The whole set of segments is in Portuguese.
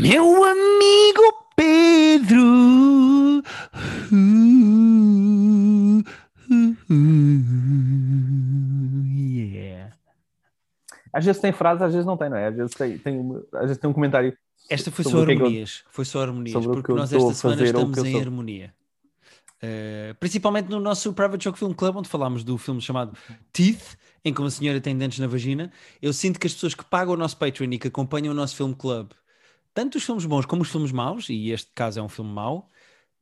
Meu amigo Pedro. Uh, uh, uh, yeah. Às vezes tem frase, às vezes não tem, não é? Às vezes tem, tem, uma- às vezes tem um comentário. Esta foi só é que eu- harmonias. Foi só harmonias, porque nós esta semana estamos em sou. harmonia. Uh, principalmente no nosso Private Joke Film Club, onde falámos do filme chamado Teeth, em que uma senhora tem dentes na vagina. Eu sinto que as pessoas que pagam o nosso Patreon e que acompanham o nosso Film Club, tanto os filmes bons como os filmes maus, e este caso é um filme mau,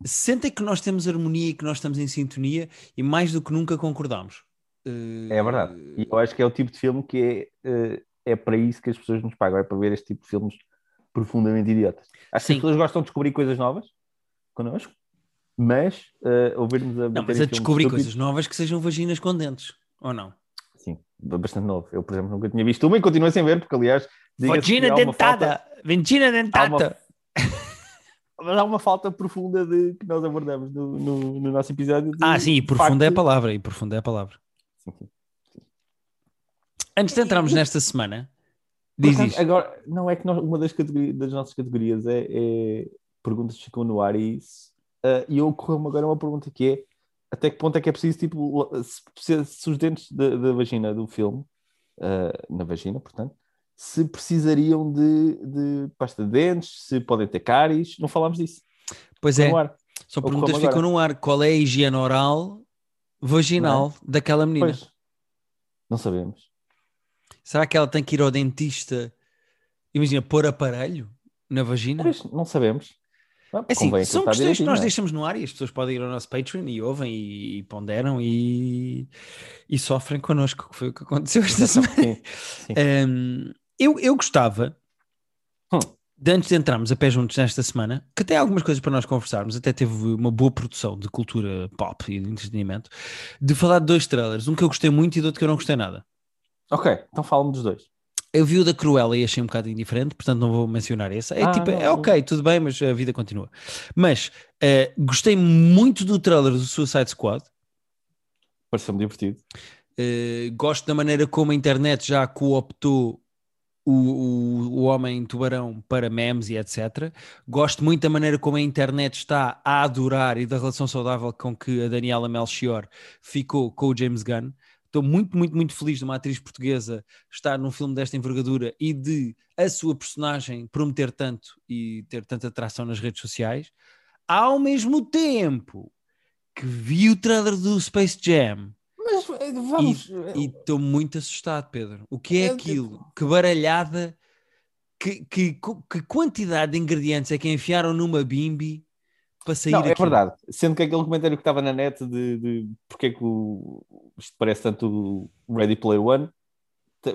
sentem que nós temos harmonia e que nós estamos em sintonia e mais do que nunca concordamos. Uh, É verdade. E eu acho que é o tipo de filme que é, eh, é para isso que as pessoas nos pagam, é para ver este tipo de filmes profundamente idiotas. Acho que Sim. as pessoas gostam de descobrir coisas novas connosco, mas eh, ouvirmos a Não, mas a descobrir coisas novas que sejam vaginas com dentes, ou não? Sim, bastante novo. Eu, por exemplo, nunca tinha visto uma e continuo sem ver, porque aliás, que Vagina uma falta- dentada! Vagina dentada! mas há uma falta profunda de que nós abordamos no, no, no nosso episódio. Ah, sim, e profunda é a palavra, e profunda é a palavra. Sim, sim. Antes de entrarmos nesta semana, diz isto. Agora, não é que nós- uma das, das nossas categorias é, é perguntas que ficam no ar e isso. ah, E eu ocorreu-me agora uma pergunta que é até que ponto é que é preciso, tipo, se, se- os dentes da, da vagina do filme, ah, na vagina, portanto, se precisariam de, de pasta de dentes, se podem ter cáries, não falámos disso. Pois é, são perguntas que ficam no ar. Qual é a higiene oral vaginal daquela menina? Pois, não sabemos. Será que ela tem que ir ao dentista? Imagina, pôr aparelho na vagina? Pois, não sabemos. É assim, são contar questões que nós é? deixamos no ar e as pessoas podem ir ao nosso Patreon e ouvem e, e ponderam e, e sofrem connosco, que foi o que aconteceu esta semana. Sim, sim. Um, eu, eu gostava, Hum. de antes de entrarmos a pé juntos nesta semana, que há algumas coisas para nós conversarmos, até teve uma boa produção de cultura pop e de entretenimento, de falar de dois trailers, um que eu gostei muito e do outro que eu não gostei nada. Ok, então fala-me dos dois. Eu vi o da Cruella e achei um bocado indiferente, portanto não vou mencionar esse. É Ah, tipo, não, é ok, tudo bem, mas a vida continua. Mas eh, gostei muito do trailer do Suicide Squad. Pareceu-me divertido. Uh, gosto da maneira como a internet já cooptou o, o, o Homem Tubarão para memes e etc. Gosto muito da maneira como a internet está a adorar e da relação saudável com que a Daniela Melchior ficou com o James Gunn. Estou muito, muito, muito feliz de uma atriz portuguesa estar num filme desta envergadura e de a sua personagem prometer tanto e ter tanta atração nas redes sociais. Ao mesmo tempo que vi o trailer do Space Jam Mas eh, vamos. e estou muito assustado, Pedro. O que é É, aquilo? Que baralhada, que, que, que quantidade de ingredientes é que enfiaram numa bimbi para sair Não, é aquilo? verdade. Sendo que aquele comentário que estava na net de, de porque é que o, isto parece tanto o Ready Player One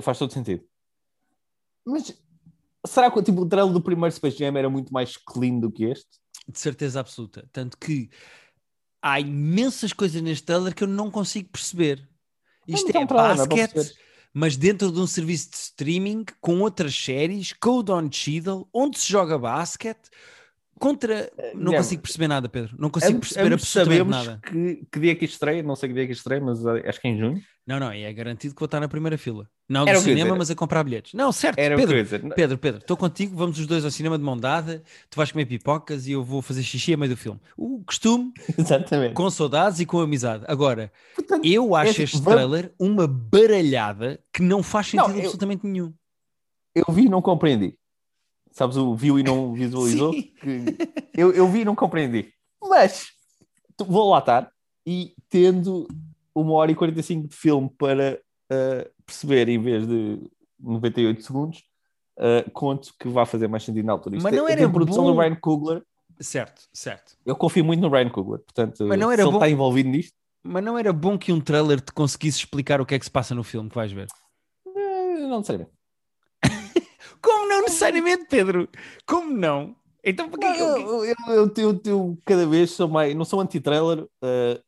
faz todo sentido. Mas será que tipo, o trailer do primeiro Space Jam era muito mais clean do que este? De certeza absoluta. Tanto que há imensas coisas neste trailer que eu não consigo perceber. Isto é não é basquete, mas dentro de um serviço de streaming com outras séries, Code on Cheadle, onde se joga basquete. Contra. Não Guilherme, consigo perceber nada, Pedro. Não consigo perceber ambos absolutamente sabemos nada. que, que dia é que estreia, não sei que dia é que estreia, mas eh, acho que é em junho. Não, não, e é garantido que vou estar na primeira fila. Não do cinema, mas a comprar bilhetes. Não, certo, Era Pedro. dizer. Pedro, Pedro, estou contigo, vamos os dois ao cinema de mão dada, tu vais comer pipocas e eu vou fazer xixi a meio do filme. O costume, Exatamente. com saudades e com amizade. Agora, Portanto, eu acho assim, este vamos- trailer uma baralhada que não faz sentido Não, eu- absolutamente nenhum. eu vi e não compreendi. Sabes o viu e não visualizou? Eu, eu vi e não compreendi. Mas vou lá estar e tendo uma hora e 45 de filme para ah, perceber em vez de 98 segundos, ah, conto que vai fazer mais sentido na altura. Isto Mas não é era a produção bom- do Ryan Coogler. Certo, certo. Eu confio muito no Ryan Coogler. Portanto, Mas não se era ele bom- está envolvido nisto, Mas não era bom que um trailer te conseguisse explicar o que é que se passa no filme que vais ver? eh, não necessariamente. Como não necessariamente, Pedro? Como não? Então, para que é que eu- Eu, eu, eu, cada vez sou mais. Não sou anti-trailer. eh,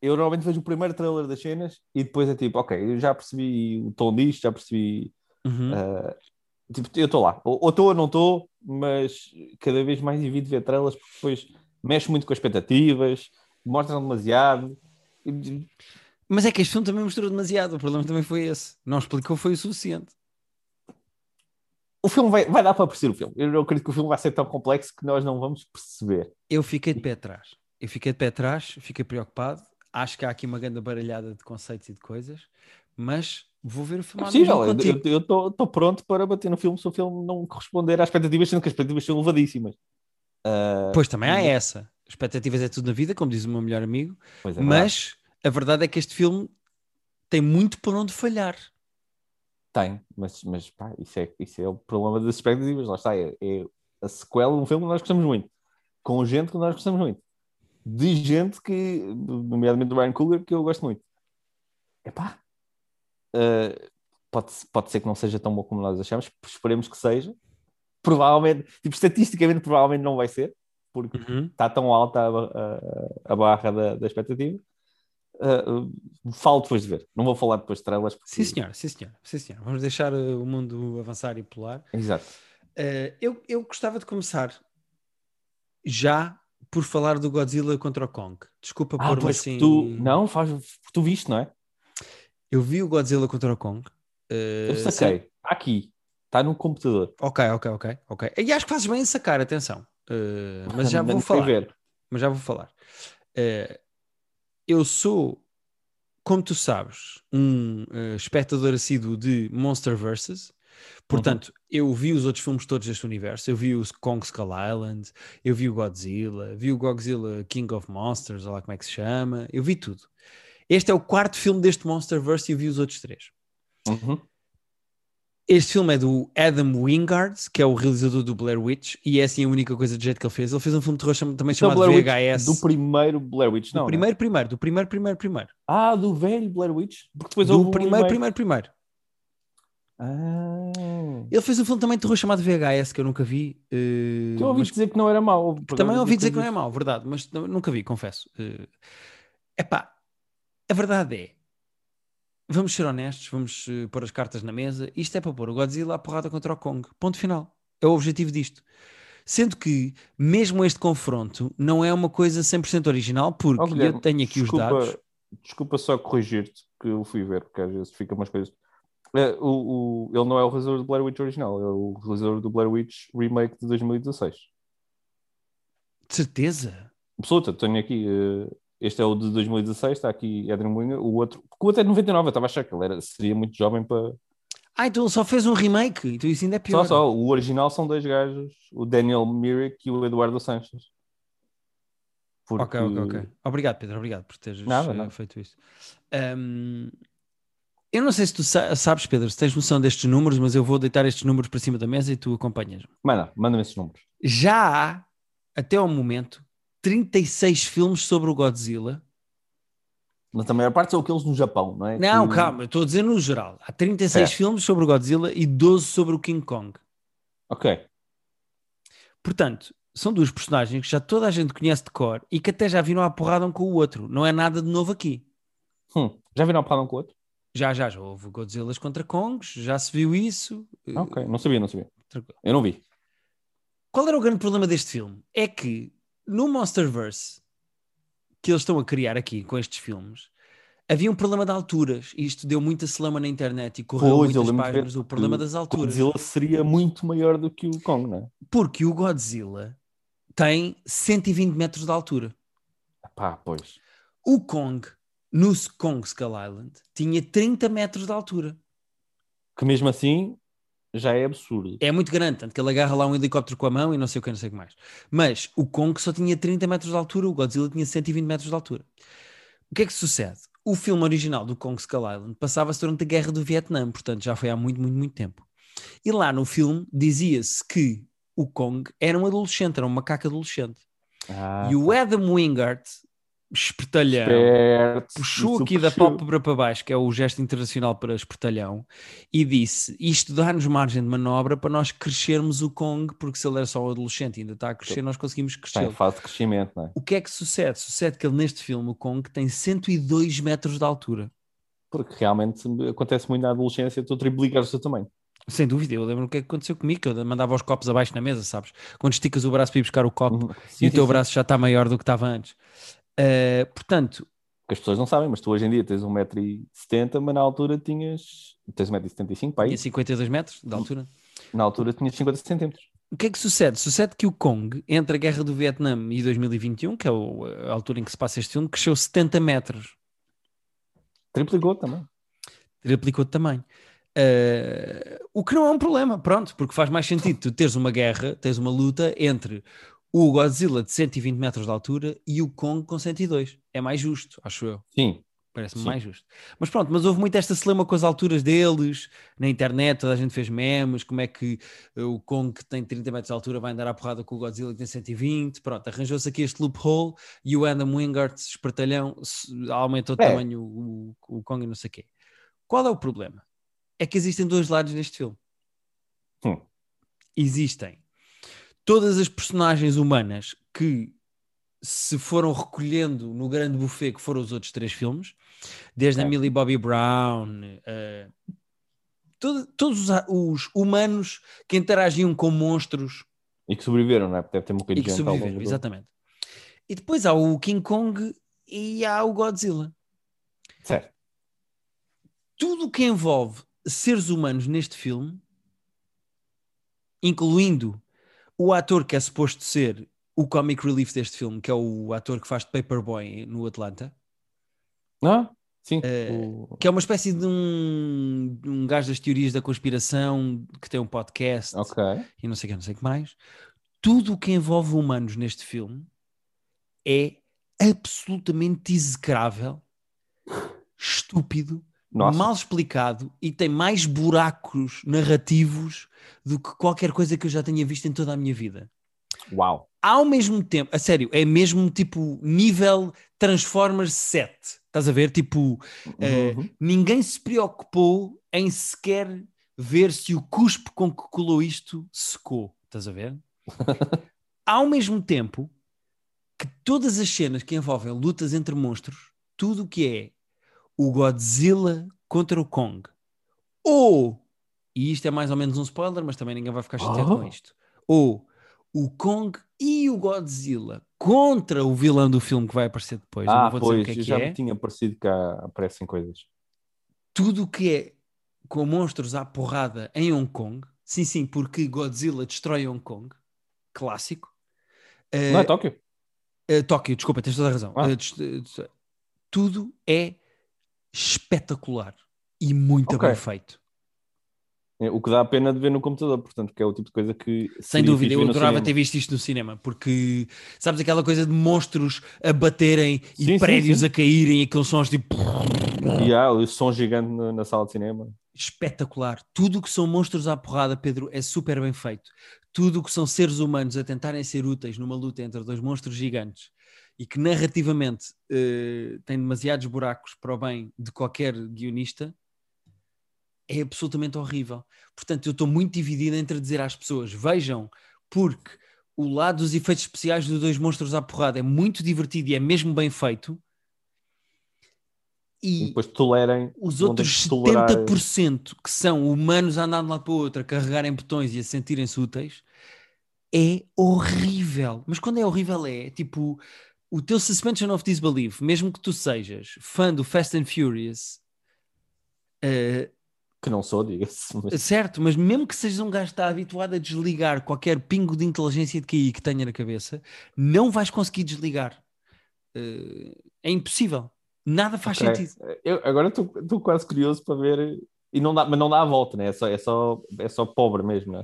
eu normalmente vejo o primeiro trailer das cenas e depois é tipo, ok, eu já percebi o tom disto, já percebi. Uhum. eh, tipo, eu estou lá. Ou estou ou não estou, mas cada vez mais evito ver trailers porque depois mexe muito com as expectativas, mostram demasiado. Mas é que este filme também mostrou demasiado. O problema também foi esse. Não explicou, foi o suficiente. O filme vai, vai dar para perceber o filme. Eu não acredito que o filme vai ser tão complexo que nós não vamos perceber. Eu fiquei de pé atrás. Eu fiquei de pé atrás, fiquei preocupado. Acho que há aqui uma grande baralhada de conceitos e de coisas, mas vou ver o filme. É possível, eu estou pronto para bater no filme se o filme não corresponder às expectativas, sendo que as expectativas são elevadíssimas. Ah, Pois também há essa. Expectativas é tudo na vida, como diz o meu melhor amigo, é mas a verdade é que este filme tem muito por onde falhar. Tem, mas, mas pá, isso, é, isso é o problema das expectativas. Lá está, é, é a sequela de um filme que nós gostamos muito, com gente que nós gostamos muito, de gente que, nomeadamente do Ryan Coogler, que eu gosto muito. Epá, uh, pode, pode ser que não seja tão bom como nós achamos, esperemos que seja. Provavelmente, tipo, estatisticamente, provavelmente não vai ser, porque está tão alta a, a, a barra da, da expectativa. Uh, falo depois de ver, não vou falar depois de estrelas. Porque... Sim, senhor, sim, senhor, sim, senhor. Vamos deixar uh, o mundo avançar e pular. Exato. Uh, eu, eu gostava de começar já por falar do Godzilla contra o Kong. Desculpa Ah, por assim. tu, não, faz, tu viste, não é? Eu vi o Godzilla contra o Kong. Uh, Eu saquei. Está aqui. Está no computador. Ok, ok, ok, ok. E acho que fazes bem em sacar, atenção. Uh, mas já Não vou sei falar. Mas já vou falar. Eu sou, como tu sabes, um uh, espectador assíduo de Monster vs. Portanto, eu vi os outros filmes todos deste universo. Eu vi o Kong Skull Island, eu vi o Godzilla, vi o Godzilla King of Monsters, olha lá como é que se chama. Eu vi tudo. Este é o quarto filme deste Monsterverse e eu vi os outros três. Uhum. Este filme é do Adam Wingard, que é o realizador do Blair Witch, e é assim a única coisa de jeito que ele fez. Ele fez um filme de terror também Do chamado Blair Witch, VHS. Do primeiro Blair Witch, Do não. não é? primeiro, primeiro, do primeiro, primeiro, primeiro. Ah, do velho Blair Witch? Porque depois Do primeiro, primeiro, primeiro. Ah. Ele fez um filme também de terror chamado VHS, que eu nunca vi. eh, Tu ouvi mas dizer que não era mau. também ouvi dizer que não é mau, verdade, mas nunca vi, confesso. É epá, a verdade é, vamos ser honestos, vamos eh, pôr as cartas na mesa. Isto é para pôr o Godzilla à porrada contra o Kong. Ponto final. É o objetivo disto. Sendo que, mesmo este confronto, não é uma coisa 100% original, porque Oh, Guilherme, eu tenho aqui desculpa, os dados. Desculpa só corrigir-te, que eu fui ver, porque às vezes fica umas coisas. É, o, o- ele não é o realizador do Blair Witch original, é o realizador do Blair Witch remake de 2016. De certeza? Absoluta, tenho aqui. eh, este é o de 2016, está aqui Adrian Winger. O outro, porque o outro é de 99, eu estava a achar que ele era, seria muito jovem para. Ah, então ele só fez um remake, então isso ainda é pior. Só, só, o original são dois gajos, o Daniel Myrick e o Eduardo Sanches. Porque- Ok, ok, ok. Obrigado, Pedro, obrigado por teres Nada, eh, nada. feito isso. Ahm, eu não sei se tu sa- sabes, Pedro, se tens noção destes números, mas eu vou deitar estes números para cima da mesa e tu acompanhas-me. Manda, manda-me esses números. Já há, até ao momento, 36 filmes sobre o Godzilla. Mas a maior parte são aqueles no Japão, não é? Não, Que- calma, estou a dizer no geral. Há 36 Certo. filmes sobre o Godzilla e 12 sobre o King Kong. Ok. Portanto, são duas personagens que já toda a gente conhece de cor e que até já viram à porrada um com o outro. Não é nada de novo aqui. Hum, Já viram a porrada um com o outro? Já, já, já houve Godzillas contra Kongs, já se viu isso. Ok, não sabia, não sabia. Eu não vi. Qual era o grande problema deste filme? É que no Monsterverse que eles estão a criar aqui com estes filmes, havia um problema de alturas. E isto deu muita celama na internet e correu Pois, muitas páginas. O problema das alturas. Godzilla seria muito maior do que o Kong, não é? Porque o Godzilla tem 120 metros de altura. Pá, pois. O Kong, no Kong Skull Island, tinha 30 metros de altura. Que mesmo assim já é absurdo. É muito grande, tanto que ele agarra lá um helicóptero com a mão e não sei o que, não sei o que mais. Mas o Kong só tinha 30 metros de altura, o Godzilla tinha 120 metros de altura. O que é que sucede? O filme original do Kong Skull Island passava-se durante a Guerra do Vietnã, portanto já foi há muito, muito, muito tempo. E lá no filme dizia-se que o Kong era um adolescente, era um macaco adolescente. Ah, e o Adam Wingard, espertalhão, esperto. puxou aqui da pálpebra para baixo, que é o gesto internacional para espertalhão, e disse: Isto dá-nos margem de manobra para nós crescermos o Kong, porque se ele era só um adolescente e ainda está a crescer, nós conseguimos Está crescer. em fase de crescimento, não é? O que é que sucede? Sucede que ele neste filme, o Kong, tem 102 metros de altura. Porque realmente acontece muito na adolescência, tu triplicas o teu tamanho. Sem dúvida, eu lembro o que é que aconteceu comigo, que eu mandava os copos abaixo na mesa, sabes? Quando esticas o braço para ir buscar o copo Uhum. e Sim, o teu sim, sim. braço já está maior do que estava antes. Uh, portanto, Que as pessoas não sabem, mas tu hoje em dia tens 1,70m, mas na altura tinhas. Tens 1,75m para aí. tinha 52 metros de altura. Na altura tinha 50 centímetros. O que é que sucede? Sucede que o Kong, entre a Guerra do Vietnã e 2021, que é a altura em que se passa este filme, cresceu 70 metros. Triplicou também. Triplicou de tamanho. Eh, o que não é um problema, pronto, porque faz mais sentido tu teres uma guerra, tens uma luta entre o Godzilla de 120 metros de altura e o Kong com 102. É mais justo, acho eu. Sim. Parece-me mais justo. Mas pronto, mas houve muito esta celema com as alturas deles, na internet, toda a gente fez memes, como é que eh, o Kong que tem 30 metros de altura vai andar à porrada com o Godzilla que tem 120, pronto, arranjou-se aqui este loophole e o Adam Wingard, espertalhão, aumentou É. tamanho o, o, o Kong e não sei o quê. Qual é o problema? É que existem dois lados neste filme. Hum. Existem todas as personagens humanas que se foram recolhendo no grande buffet que foram os outros três filmes, desde a Certo. Millie Bobby Brown, eh, todo- todos os, a- os humanos que interagiam com monstros E que sobreviveram, não é? Deve ter morrido e que gente sobreviveram, exatamente. E depois há o King Kong e há o Godzilla. Certo. Tudo o que envolve seres humanos neste filme, incluindo o ator que é suposto ser o comic relief deste filme, que é o ator que faz de Paperboy no Atlanta, Ah, sim. Eh, o- que é uma espécie de um, um gajo das teorias da conspiração que tem um podcast Ok. e não sei o que, não sei o que mais. Tudo o que envolve humanos neste filme é absolutamente execrável, estúpido, Nossa. mal explicado e tem mais buracos narrativos do que qualquer coisa que eu já tenha visto em toda a minha vida. Uau. Ao mesmo tempo, a sério, é mesmo tipo nível Transformers 7. Estás a ver? Tipo, eh, Uhum. ninguém se preocupou em sequer ver se o cuspe com que colou isto secou. Estás a ver? Ao mesmo tempo que todas as cenas que envolvem lutas entre monstros, tudo o que é o Godzilla contra o Kong, ou, e isto é mais ou menos um spoiler, mas também ninguém vai ficar chateado Oh. com isto, ou o Kong e o Godzilla contra o vilão do filme que vai aparecer depois. Ah, não vou pois, dizer o que é que já é me tinha parecido que há- aparecem coisas. tudo o que é com monstros à porrada em Hong Kong, sim, sim, porque Godzilla destrói Hong Kong, clássico. Não é Tóquio? eh, Tóquio, desculpa, tens toda a razão. Ah. Des- tudo é espetacular e muito Ok. bem feito. É, O que dá a pena de ver no computador, portanto, que é o tipo de coisa que. Sem dúvida, eu adorava cinema. ter visto isto no cinema, porque sabes aquela coisa de monstros a baterem Sim, e sim, prédios sim. a caírem e aqueles sons tipo E há o som gigante na, na sala de cinema. espetacular. Tudo o que são monstros à porrada, Pedro, é super bem feito. Tudo o que são seres humanos a tentarem ser úteis numa luta entre dois monstros gigantes e que narrativamente eh, tem demasiados buracos para o bem de qualquer guionista é absolutamente horrível. Portanto, eu estou muito dividido entre dizer às pessoas: vejam, porque o lado dos efeitos especiais dos dois monstros à porrada é muito divertido e é mesmo bem feito. E E depois tolerem. os outros que tolerar- 70% que são humanos a andar de um lado para o outro, a carregarem botões e a sentirem-se úteis, é horrível. Mas quando é horrível é, tipo, o teu suspension of disbelief, mesmo que tu sejas fã do Fast and Furious, eh, Que não sou, diga-se. mas- certo, mas mesmo que sejas um gajo que está habituado a desligar qualquer pingo de inteligência de QI que tenha na cabeça, não vais conseguir desligar. Eh, é impossível. Nada faz Ok. sentido. Eu, agora estou estou quase curioso para ver. E não dá, mas não dá a volta, né? É só, é só, é só pobre mesmo, né?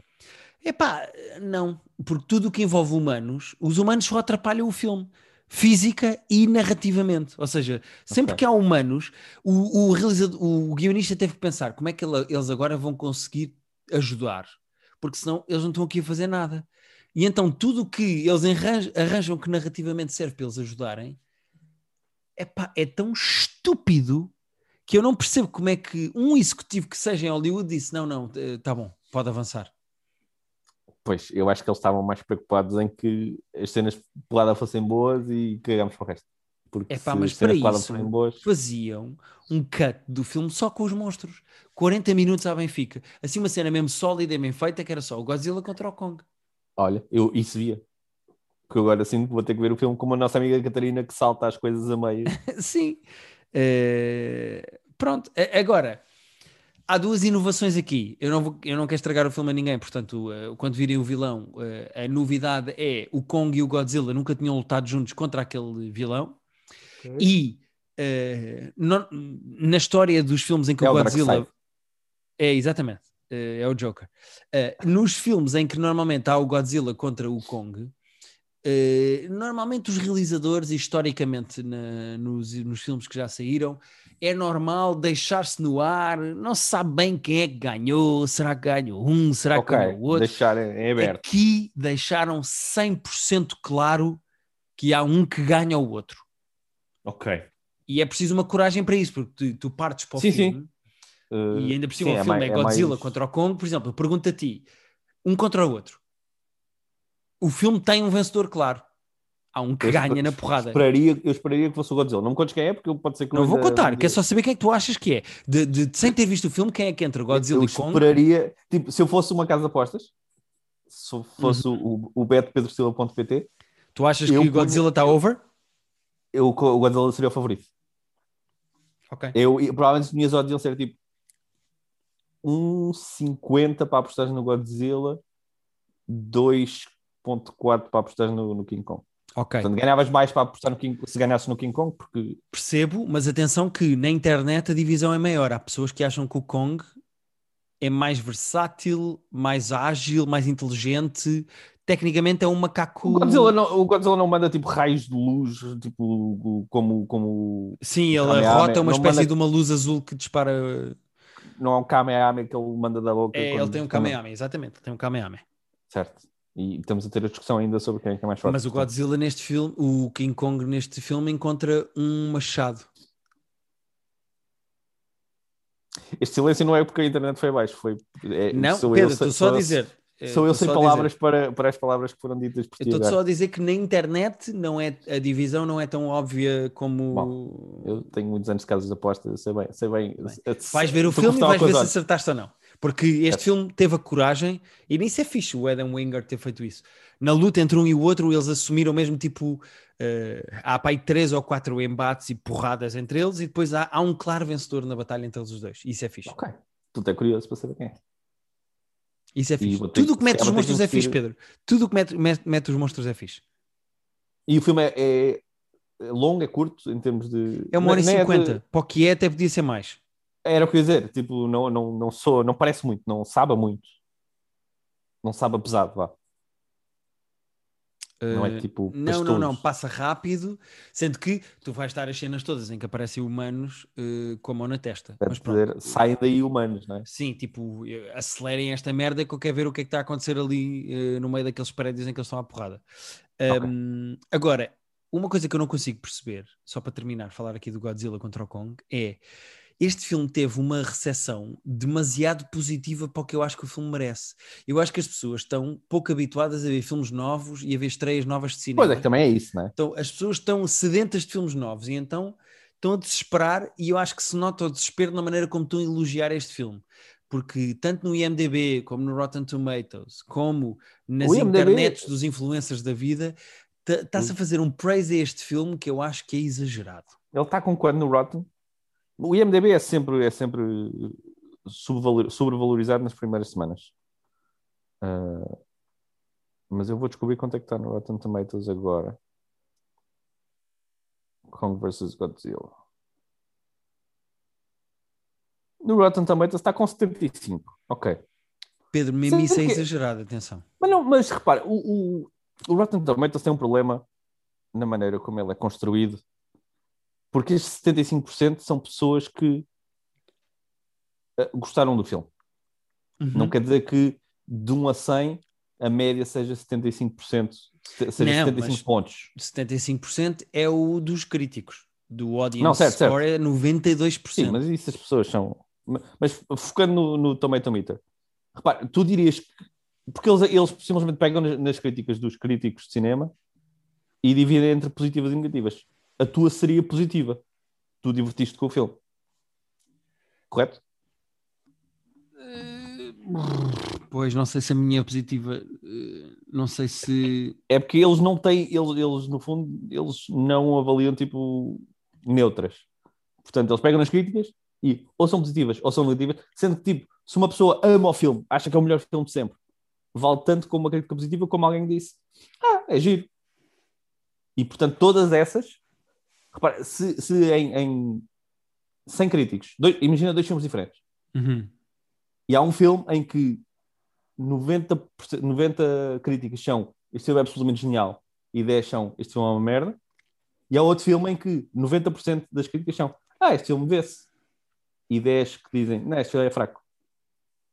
Epá, não, porque tudo o que envolve humanos, os humanos só atrapalham o filme, física e narrativamente. Ou seja, sempre Ok. que há humanos, o, o, realizador, o guionista teve que pensar como é que ele- eles agora vão conseguir ajudar, porque senão eles não estão aqui a fazer nada. E então tudo o que eles arranjam, arranjam que narrativamente serve para eles ajudarem, epá, é tão estúpido que eu não percebo como é que um executivo que seja em Hollywood disse: não, não, está bom, pode avançar. Pois, eu acho que eles estavam mais preocupados em que as cenas de pelada fossem boas e cagamos para o resto. Porque Epá, se mas as cenas de para isso- boas. faziam um cut do filme só com os monstros. 40 minutos à Benfica. Assim, uma cena mesmo sólida e bem feita, que era só o Godzilla contra o Kong. Olha, eu isso via. Que eu agora sim vou ter que ver o filme como a nossa amiga Catarina que salta as coisas a meio. Sim. Eh, pronto. Agora, há duas inovações aqui. Eu não, vou, eu não quero estragar o filme a ninguém, portanto, uh, quando virem o vilão, uh, a novidade é o Kong e o Godzilla nunca tinham lutado juntos contra aquele vilão. Okay. E uh, no, na história dos filmes em que é o Godzilla. É, exatamente. é o Joker. nos filmes em que normalmente há o Godzilla contra o Kong, normalmente os realizadores, historicamente na, nos, nos filmes que já saíram, é normal deixar-se no ar, não se sabe bem quem é que ganhou, será que ganhou um, será que ganhou o outro. Deixar em aberto. Aqui deixaram 100% claro que há um que ganha o outro. Ok. E é preciso uma coragem para isso, porque tu, tu partes para o sim, filme sim. Uh, e ainda por cima sim, o é filme é, é Godzilla mais... contra o Kong, por exemplo, eu pergunto a ti, um contra o outro. O filme tem um vencedor claro. Há um que eu ganha na porrada. Esperaria, eu esperaria que fosse o Godzilla. Não me contes quem é, porque pode ser que Não vou contar, quer só saber quem é que tu achas que é. De, de, de, sem ter visto o filme, quem é que entra? Godzilla eu e Kong? esperaria, tipo, se eu fosse uma casa de apostas, se fosse uhum. o, o betpedrostila.pt. Tu achas que o Godzilla está over? Eu, o Godzilla seria o favorito. Ok. Eu, eu provavelmente as minhas odds iam ser tipo 1,50 para apostar no Godzilla, 2,4 para apostar no, no King Kong. Ok. Portanto, ganhavas mais para apostar no King, se ganhasses no King Kong, porque. Percebo, mas atenção que na internet a divisão é maior. Há pessoas que acham que o Kong é mais versátil, mais ágil, mais inteligente. Tecnicamente é um macaco. O Godzilla não, o Godzilla não manda tipo raios de luz, tipo como. como Sim, ele rota uma espécie manda... de uma luz azul que dispara. Não é um Kamehameha que ele manda da boca. É, ele tem um Kamehameha, exatamente, tem um Kamehameha. Certo. E estamos a ter a discussão ainda sobre quem é, que é mais forte. Mas o Godzilla neste filme, o King Kong neste filme encontra um machado. Este silêncio não é porque a internet foi abaixo, foi. É, não, Pedro, estou só a dizer. Sou eu sem palavras para, para as palavras que foram ditas por ti. Estou só a dizer que na internet não é, a divisão não é tão óbvia como. Bom, eu tenho muitos anos de casas de apostas, sei bem. Sei bem, bem. Vais ver o filme e vais ver se acertaste ou não. Porque este é. filme teve a coragem, e nisso é fixe o Adam Winger ter feito isso. Na luta entre um e o outro, eles assumiram mesmo tipo. Uh, há para aí três ou quatro embates e porradas entre eles, e depois há, há um claro vencedor na batalha entre eles os dois. Isso é fixe. Ok. Tu é curioso para saber quem é. Isso é fixe. Tudo o que mete os monstros é fixe, Pedro. Tudo o que mete, mete, mete, os monstros é fixe. E o filme é, é, longo, é curto em termos de. É uma hora e é cinquenta. É de... Para o que é, até podia ser mais. Era o que eu ia dizer, tipo, não, não, não sou, não parece muito, não sabe muito. Não sabe pesado, vá. Não é tipo. Não, não, não, passa rápido, sendo que tu vais estar as cenas todas em que aparecem humanos uh, com a mão na testa. Mas dizer, saem daí humanos, não é? Sim, tipo, acelerem esta merda que eu quero ver o que é que está a acontecer ali uh, no meio daqueles prédios em que eles estão à porrada. Um, okay. Agora, uma coisa que eu não consigo perceber, só para terminar, falar aqui do Godzilla contra o Kong, é este filme teve uma recepção demasiado positiva para o que eu acho que o filme merece. Eu acho que as pessoas estão pouco habituadas a ver filmes novos e a ver estreias novas de cinema. Pois é, que também é isso, não é? Então, as pessoas estão sedentas de filmes novos e então estão a desesperar e eu acho que se nota o desespero na maneira como estão a elogiar este filme. Porque tanto no IMDB, como no Rotten Tomatoes, como nas IMDb... internets dos influencers da vida, está-se a fazer um praise a este filme que eu acho que é exagerado. Ele está com quando no Rotten? O IMDB é sempre, é sempre sobrevalorizado nas primeiras semanas. Uh, mas eu vou descobrir quanto é que está no Rotten Tomatoes agora. Kong vs Godzilla. No Rotten Tomatoes está com 75. Ok. Pedro, mesmo isso é exagerado, atenção. Mas, não, mas repara, o, o, o Rotten Tomatoes tem um problema na maneira como ele é construído porque estes 75% são pessoas que uh, gostaram do filme. Uhum. Não quer dizer que de 1 a 100 a média seja 75%, seja não, 75 pontos. 75% é o dos críticos. Do audience não, certo, score certo. é 92%. Sim, mas isso as pessoas são... Mas focando no, no Tomato Meter, repara, tu dirias que... Porque eles, eles simplesmente pegam nas, nas críticas dos críticos de cinema e dividem entre positivas e negativas a tua seria positiva. Tu divertiste com o filme. Correto? Eh, pois, não sei se a minha é positiva, eh, não sei se. É porque eles não têm, eles, eles no fundo, eles não avaliam tipo neutras. Portanto, eles pegam nas críticas e ou são positivas ou são negativas, sendo que, tipo, se uma pessoa ama o filme, acha que é o melhor filme de sempre, vale tanto como uma crítica positiva, como alguém disse, ah, é giro. E, portanto, todas essas, repara, se, se em, em 100 críticos, dois, imagina dois filmes diferentes, Uhum. e há um filme em que 90, 90 críticas são este filme é absolutamente genial e 10 são este filme é uma merda, e há outro filme em que 90% das críticas são ah, este filme vê-se, e 10 que dizem não, este filme é fraco.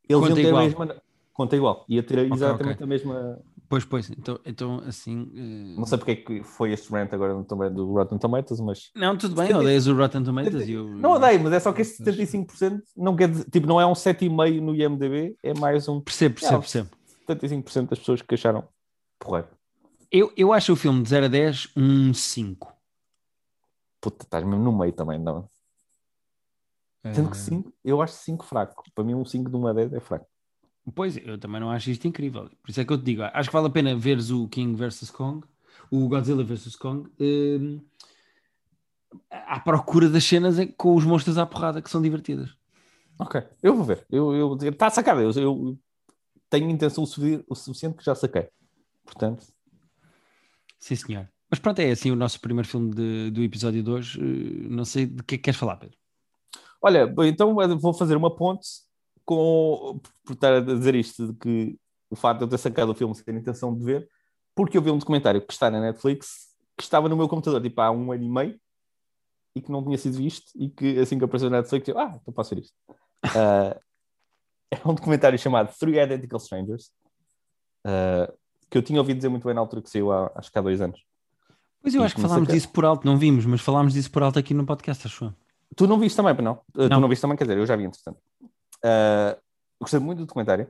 Eles Conta iam ter igual. a mesma. Conta igual. Ia ter exatamente ok. a mesma. Pois, pois, então, então assim. eh, Não sei porque é que foi este rant agora também do Rotten Tomatoes, mas. Não, tudo bem, 70 odeias o Rotten Tomatoes e eu... Não odeio, mas é só que este Mas- 75% não quer dizer, tipo, não é um 7,5 no IMDB, é mais um Percebo, percebo, Não, percebo. 75% das pessoas que acharam porreiro. Eu, eu acho o filme de 0 a 10 um 5. Puta, estás mesmo no meio também, não? Sendo que Eh, 5, eu acho 5 fraco. Para mim, um 5 de 1 a 10 é fraco. Pois, eu também não acho isto incrível. Por isso é que eu te digo, acho que vale a pena veres o King vs Kong, o Godzilla vs Kong, hum, à procura das cenas com os monstros à porrada que são divertidas. Ok, eu vou ver. Eu, eu, está sacado. Eu, eu tenho intenção o sufi- o suficiente que já saquei. Portanto, Sim, senhor. Mas pronto, é assim o nosso primeiro filme de- do episódio de hoje. Eh, Não sei de que é que queres falar, Pedro. olha, então eu vou fazer uma ponte com, por estar a dizer isto, de que o facto de eu ter sacado o filme sem ter intenção de ver, porque eu vi um documentário que está na Netflix, que estava no meu computador tipo há um ano e meio, e que não tinha sido visto, e que assim que apareceu na Netflix, eu, ah, então posso ver isto. Ah, é um documentário chamado Three Identical Strangers, ah, que eu tinha ouvido dizer muito bem na altura que saiu, há, acho que há dois anos. Pois eu E acho que falámos disso por alto, não vimos, mas falámos disso por alto aqui no podcast, acho eu. Tu não viste também, não? Uh, Não. Tu não viste também, quer dizer, eu já vi, entretanto. Uh, gostei muito do documentário.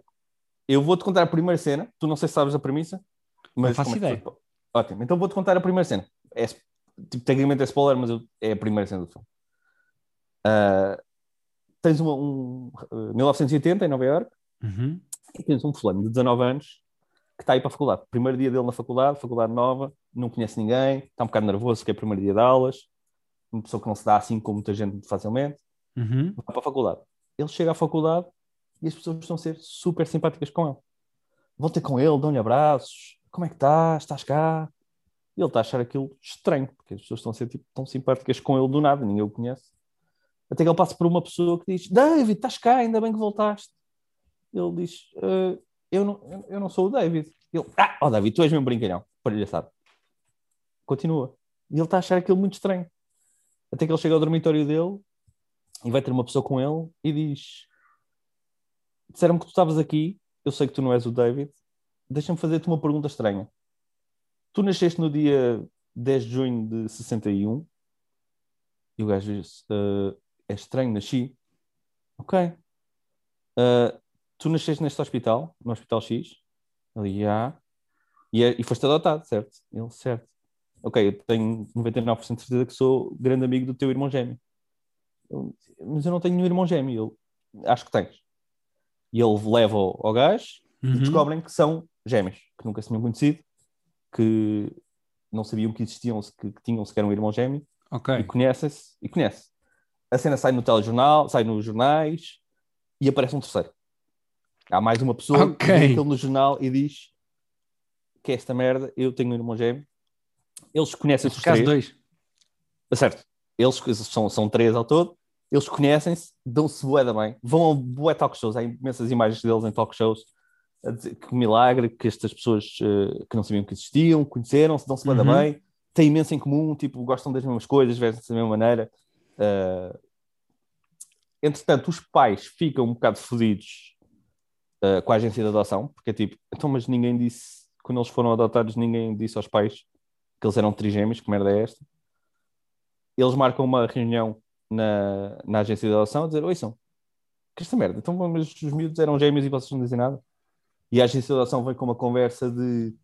Eu vou-te contar a primeira cena. Tu não sei se sabes a premissa, mas. faço como é ideia. foi? Ótimo, então vou-te contar a primeira cena. É, tipo, tecnicamente é spoiler, mas é a primeira cena do filme. Uh, tens uma, um. uh, 1980 em Nova York Uhum. e tens um fulano de 19 anos que está aí para a faculdade. Primeiro dia dele na faculdade, faculdade nova, não conhece ninguém, está um bocado nervoso, que é o primeiro dia de aulas, uma pessoa que não se dá assim com muita gente facilmente Uhum. vai para a faculdade. Ele chega à faculdade e as pessoas estão a ser super simpáticas com ele. Vão ter com ele, dão-lhe abraços. Como é que estás? Estás cá? E ele está a achar aquilo estranho, porque as pessoas estão a ser tipo, tão simpáticas com ele do nada, ninguém o conhece. Até que ele passa por uma pessoa que diz: David, estás cá, ainda bem que voltaste. Ele diz: "Ah, eu, não, eu não sou o David. Ele: Ah, oh David, tu és mesmo brincalhão, palhaçada. Continua. E ele está a achar aquilo muito estranho. Até que ele chega ao dormitório dele e vai ter uma pessoa com ele e diz: Disseram-me que tu estavas aqui, eu sei que tu não és o David, deixa-me fazer-te uma pergunta estranha. Tu nasceste no dia 10 de junho de 61 e o gajo disse: "Ah, É estranho, nasci. Ok. Ah, tu nasceste neste hospital, no Hospital X? Ele, já. E, é- e foste adotado, certo? Ele, certo. Ok, eu tenho 99% de certeza que sou grande amigo do teu irmão gêmeo. Mas eu não tenho nenhum irmão gêmeo. Ele, acho que tens. E ele leva ao, ao gajo e Uhum. descobrem que são gêmeos, que nunca se tinham conhecido, que não sabiam que existiam, que, que tinham sequer um irmão gêmeo, Ok. e conhecem-se, e conhece. A cena sai no telejornal, sai nos jornais, e aparece um terceiro. Há mais uma pessoa Ok. que no jornal e diz que é esta merda, eu tenho um irmão gêmeo. Eles conhecem-se os três. 2. Tá certo. Eles são, são três ao todo. Eles conhecem-se, dão-se bué da bem. Vão a bué talk shows. Há imensas imagens deles em talk shows. A dizer que milagre, que estas pessoas eh, que não sabiam que existiam, conheceram-se, dão-se bué da Uhum. bem. Têm imenso em comum, tipo, gostam das mesmas coisas, vestem-se da mesma maneira. Eh, Entretanto, os pais ficam um bocado fodidos eh, com a agência de adoção, porque é tipo, então, mas ninguém disse, quando eles foram adotados, ninguém disse aos pais que eles eram trigêmeos, que merda é esta? Eles marcam uma reunião na, na agência de adoção a dizer: Oi, são, que esta merda, então, mas os miúdos eram gêmeos e vocês não dizem nada. E a agência de adoção vem com uma conversa de: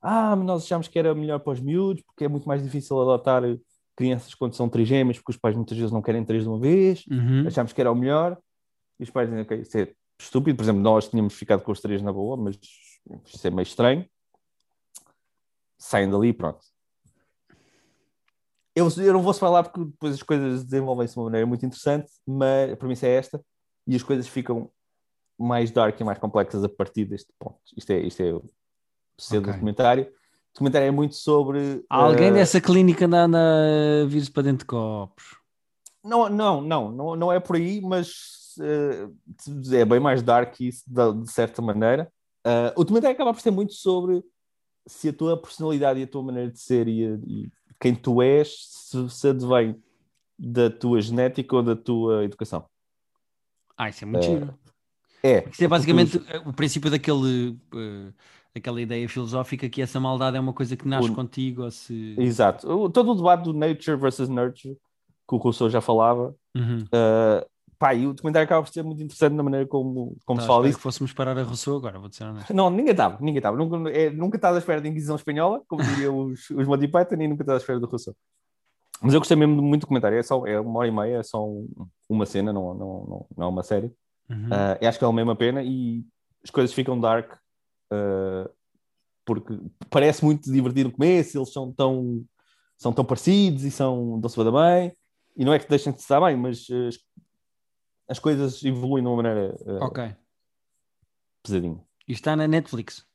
Ah, mas nós achámos que era melhor para os miúdos, porque é muito mais difícil adotar crianças quando são trigêmeos, porque os pais muitas vezes não querem três de uma vez. Uhum. Achámos que era o melhor. E os pais dizem: Ok, isso é estúpido. Por exemplo, nós tínhamos ficado com os três na boa, mas isso é meio estranho. Saem dali e pronto. Eu, eu não vou falar porque depois as coisas desenvolvem-se de uma maneira muito interessante, mas a premissa é esta e as coisas ficam mais dark e mais complexas a partir deste ponto. Isto é, isto é o seu Ok. documentário. O documentário é muito sobre. Alguém eh, dessa clínica anda, a vir-se para dentro de copos. Não, não, não, não, não é por aí, mas eh, é bem mais dark isso, de, de certa maneira. Eh, o documentário acaba por ser muito sobre se a tua personalidade e a tua maneira de ser e, e quem tu és se, se advém da tua genética ou da tua educação. Ah, isso é muito Eh, giro. É. Isso é basicamente o princípio daquele, eh, daquela ideia filosófica que essa maldade é uma coisa que nasce O- contigo ou se... Exato. O- todo o debate do nature versus nurture, que o Rousseau já falava, Uhum. uh, pá, e o documentário acaba por ser muito interessante na maneira como, como Tá, se fala disso. que fôssemos parar a Rousseau agora, vou dizer honesto. Não, ninguém estava, ninguém estava. Nunca, é, nunca estás à espera da Inquisição Espanhola, como diriam os, os Monty Python, e nunca estás à espera do Rousseau. Mas eu gostei mesmo muito do documentário. É, só, é uma hora e meia, é só um- uma cena, não, não, não, não é uma série. Uhum. Uh, acho que mesmo a pena e as coisas ficam dark uh, porque parece muito divertido no começo, eles são tão, são tão parecidos e são dão-se bem e não é que deixem de se dar bem, mas uh, as, as coisas evoluem de uma maneira uh, Ok. pesadinha. Isto está na Netflix.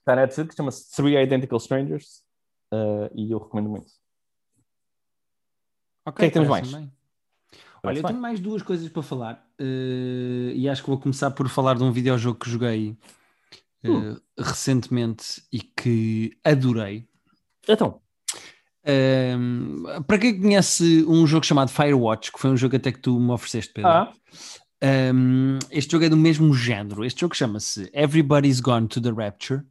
Está na Netflix, chama-se Three Identical Strangers uh, e eu recomendo muito. Ok, que é que temos mais? bem. Olha, eu tenho mais duas coisas para falar eh, e acho que vou começar por falar de um videojogo que joguei eh, Hum. recentemente e que adorei. Então, Ehm, para quem conhece um jogo chamado Firewatch, que foi um jogo até que tu me ofereceste, Pedro, ah, ehm, este jogo é do mesmo género. Este jogo chama-se Everybody's Gone to the Rapture.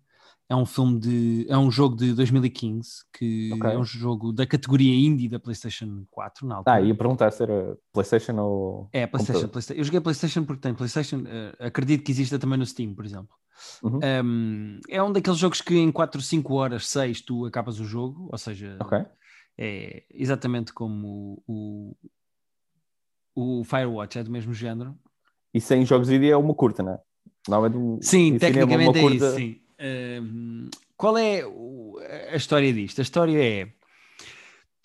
É um filme de. É um jogo de 2015 que Ok. é um jogo da categoria indie da PlayStation 4 na altura. ah, ia perguntar se era PlayStation ou. É, PlayStation. PlayStation. Eu joguei PlayStation porque tem PlayStation. eh, acredito que exista também no Steam, por exemplo. Uhum. Um, é um daqueles jogos que em 4, 5 horas, 6 tu acabas o jogo, ou seja, Ok. é exatamente como o, o, o Firewatch é do mesmo género. E sem jogos de é uma curta, não é? Normalmente um- Sim, cinema, tecnicamente é uma isso, curta- sim. Um, qual é a história disto? A história é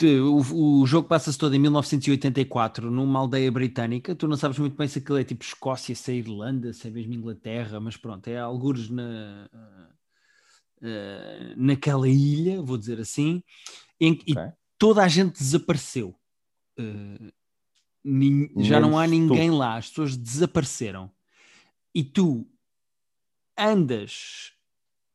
o, o jogo passa-se todo em 1984 numa aldeia britânica. Tu não sabes muito bem se aquilo é tipo Escócia, se é Irlanda, se é mesmo Inglaterra, mas pronto, é algures na, eh, naquela ilha, vou dizer assim, em que- e toda a gente desapareceu. Eh, nin- já não há ninguém lá, as pessoas desapareceram. E tu andas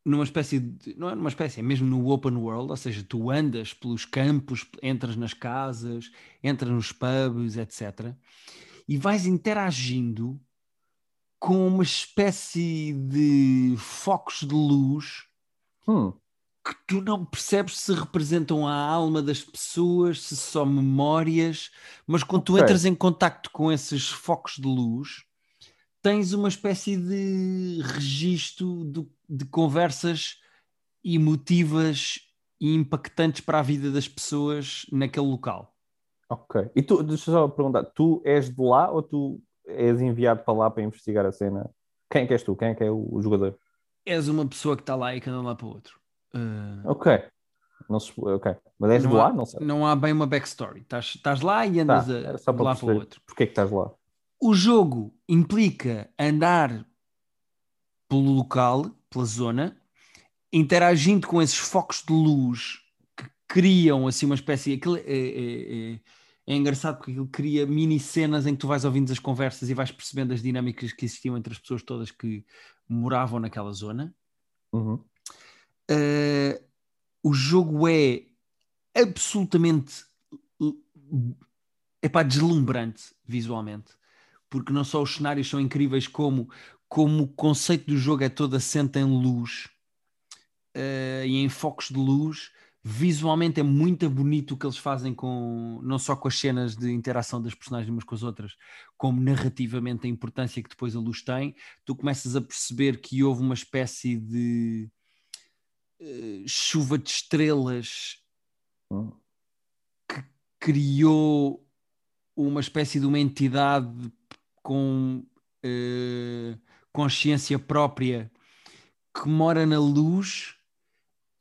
numa espécie de. Não é numa espécie, é mesmo no open world, ou seja, tu andas pelos campos, entras nas casas, entras nos pubs, etc. E vais interagindo com uma espécie de focos de luz Hum, que tu não percebes se representam a alma das pessoas, se são memórias, mas quando tu Ok. entras em contacto com esses focos de luz, tens uma espécie de registro do- de conversas emotivas e impactantes para a vida das pessoas naquele local. ok. E tu, deixa só perguntar, tu és de lá ou tu és enviado para lá para investigar a cena? Quem é que és tu? Quem é que é o, o jogador? És uma pessoa que está lá e que anda lá para o outro. Ah, Ok. Não se, ok. Mas és Não de há- lá? Não sei. não há bem uma backstory. Estás, estás lá e Tá, andas a- era só de lá para o outro. porque é que estás lá. O jogo implica andar pelo local, pela zona, interagindo com esses focos de luz que criam assim uma espécie. Aquilo é, é- é- é engraçado porque aquilo cria mini cenas em que tu vais ouvindo as conversas e vais percebendo as dinâmicas que existiam entre as pessoas todas que moravam naquela zona. Uhum. Uh, o jogo é absolutamente epá, deslumbrante visualmente, porque não só os cenários são incríveis, como, como o conceito do jogo é todo assente em luz uh, e em focos de luz. Visualmente é muito bonito o que eles fazem com não só com as cenas de interação das personagens umas com as outras, como narrativamente a importância que depois a luz tem. Tu começas a perceber que houve uma espécie de uh, chuva de estrelas Hum. criou uma espécie de uma entidade com uh, consciência própria que mora na luz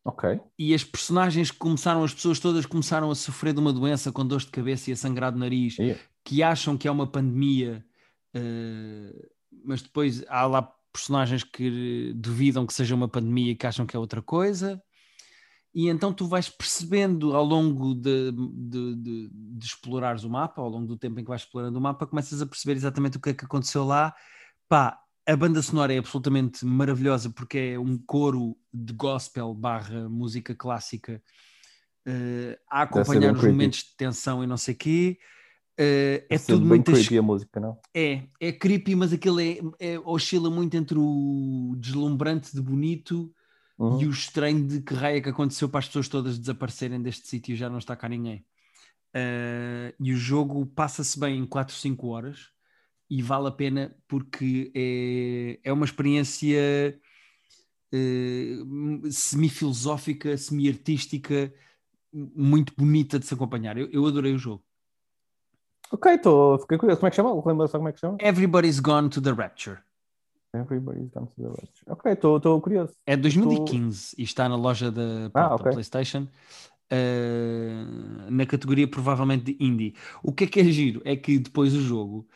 Ok. E as personagens que começaram, as pessoas todas começaram a sofrer de uma doença com dor de cabeça e a sangrar de nariz, Yeah. que acham que é uma pandemia, eh, mas depois há lá personagens que duvidam que seja uma pandemia e que acham que é outra coisa. E então tu vais percebendo ao longo de, de, de, de explorares o mapa, ao longo do tempo em que vais explorando o mapa, começas a perceber exatamente o que é que aconteceu lá. Pá, a banda sonora é absolutamente maravilhosa porque é um coro de gospel barra música clássica eh, a acompanhar os creepy. momentos de tensão e não sei quê. Eh, é tudo muito creepy a música, não? é, é creepy, mas aquele é, é- oscila muito entre o deslumbrante de bonito Uhum. e o estranho de que raio é que aconteceu para as pessoas todas desaparecerem deste sítio e já não está cá ninguém. Eh, e o jogo passa-se bem em 4, 5 horas e vale a pena porque é, é uma experiência eh, semi-filosófica, semi-artística, muito bonita de se acompanhar. Eu, eu adorei o jogo. Ok, tô, fiquei curioso. Como é que chama? Lembra só como é que chama? Everybody's Gone to the Rapture. Everybody's Gone to the Rapture. Ok, estou curioso. É de 2015 e está na loja da, Ah, da ok. PlayStation. uh, na categoria provavelmente de indie. O que é que é giro? É que depois o jogo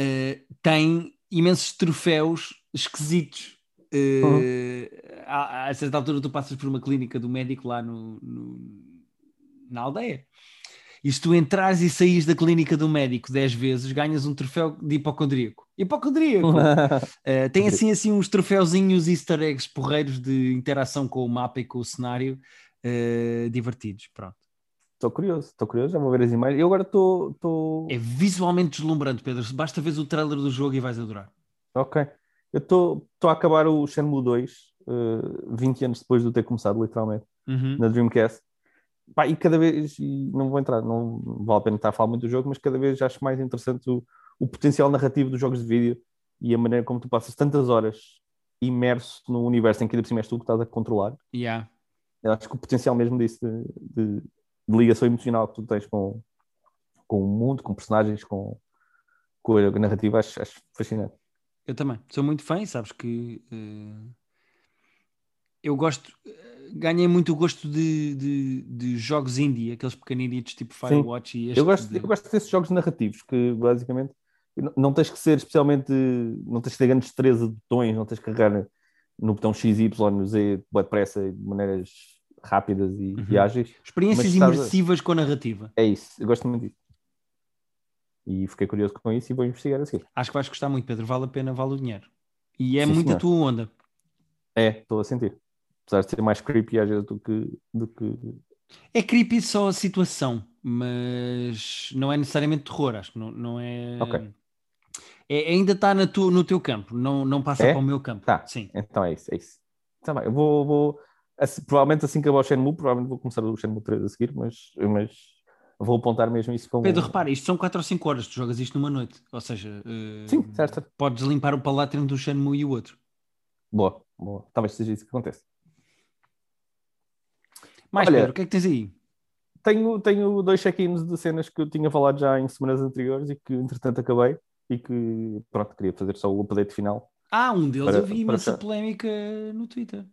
uh, tem imensos troféus esquisitos. Uh, Uhum. a, a certa altura tu passas por uma clínica do médico lá no, no- na aldeia. E se tu entrares e saís da clínica do médico 10 vezes, ganhas um troféu de hipocondríaco. Hipocondríaco! Uh, tem assim, assim uns troféuzinhos easter eggs porreiros de interação com o mapa e com o cenário uh, divertidos. Pronto. Estou curioso, estou curioso, já vou ver as imagens. Eu agora estou. Tô... É visualmente deslumbrante, Pedro. Basta ver o trailer do jogo e vais adorar. Ok. Eu estou a acabar o Shenmue 2, uh, 20 anos depois de ter começado, literalmente, Uhum. na Dreamcast. Pá, e cada vez, e não vou entrar, não vale a pena estar a falar muito do jogo, mas cada vez acho mais interessante o, o potencial narrativo dos jogos de vídeo e a maneira como tu passas tantas horas imerso no universo em que ainda por cima és tu que estás a controlar. Yeah. Eu acho que o potencial mesmo disso de, de- de ligação emocional que tu tens com, com o mundo, com personagens, com, com a narrativa, acho, acho fascinante. Eu também. Sou muito fã e sabes que uh, eu gosto. Ganhei muito o gosto de, de, de jogos indie, aqueles pequeninitos tipo Firewatch e este. Eu gosto, de- eu gosto desses jogos narrativos que basicamente não, não tens que ser especialmente, não tens que ter grande destreza de botões, não tens que carregar no botão X, Y, Z, boa depressa, de maneiras rápidas e, Uhum. e ágeis. Experiências estás a- imersivas com narrativa. É isso, eu gosto muito disso. E fiquei curioso com isso e vou investigar a seguir. Acho que vais gostar muito, Pedro. Vale a pena, vale o dinheiro. E é Sim, muito a senhor. tua onda. É, estou a sentir. Apesar de ser mais creepy às vezes do que, do que É creepy só a situação, mas não é necessariamente terror, acho que não, não é... Ok. é- ainda está no teu campo, não, não passa É? para o meu campo. Tá. Sim. Então é isso, é isso. Tá bem, eu vou, vou assim, provavelmente assim que acabar o Shenmue, provavelmente vou começar o Shenmue 3 a seguir, mas, mas vou apontar mesmo isso como. Pedro, repara, isto são 4 ou 5 horas, tu jogas isto numa noite. Ou seja, eh, Sim, certo. podes limpar o palato entre um Shenmue e o outro. Boa, boa. Talvez seja isso que acontece. Mais, Olha- Pedro, o que é que tens aí? Tenho, tenho dois check-ins de cenas que eu tinha falado já em semanas anteriores e que entretanto acabei e que pronto, queria fazer só o update final. Ah, um deles Para- eu vi imensa polémica no Twitter.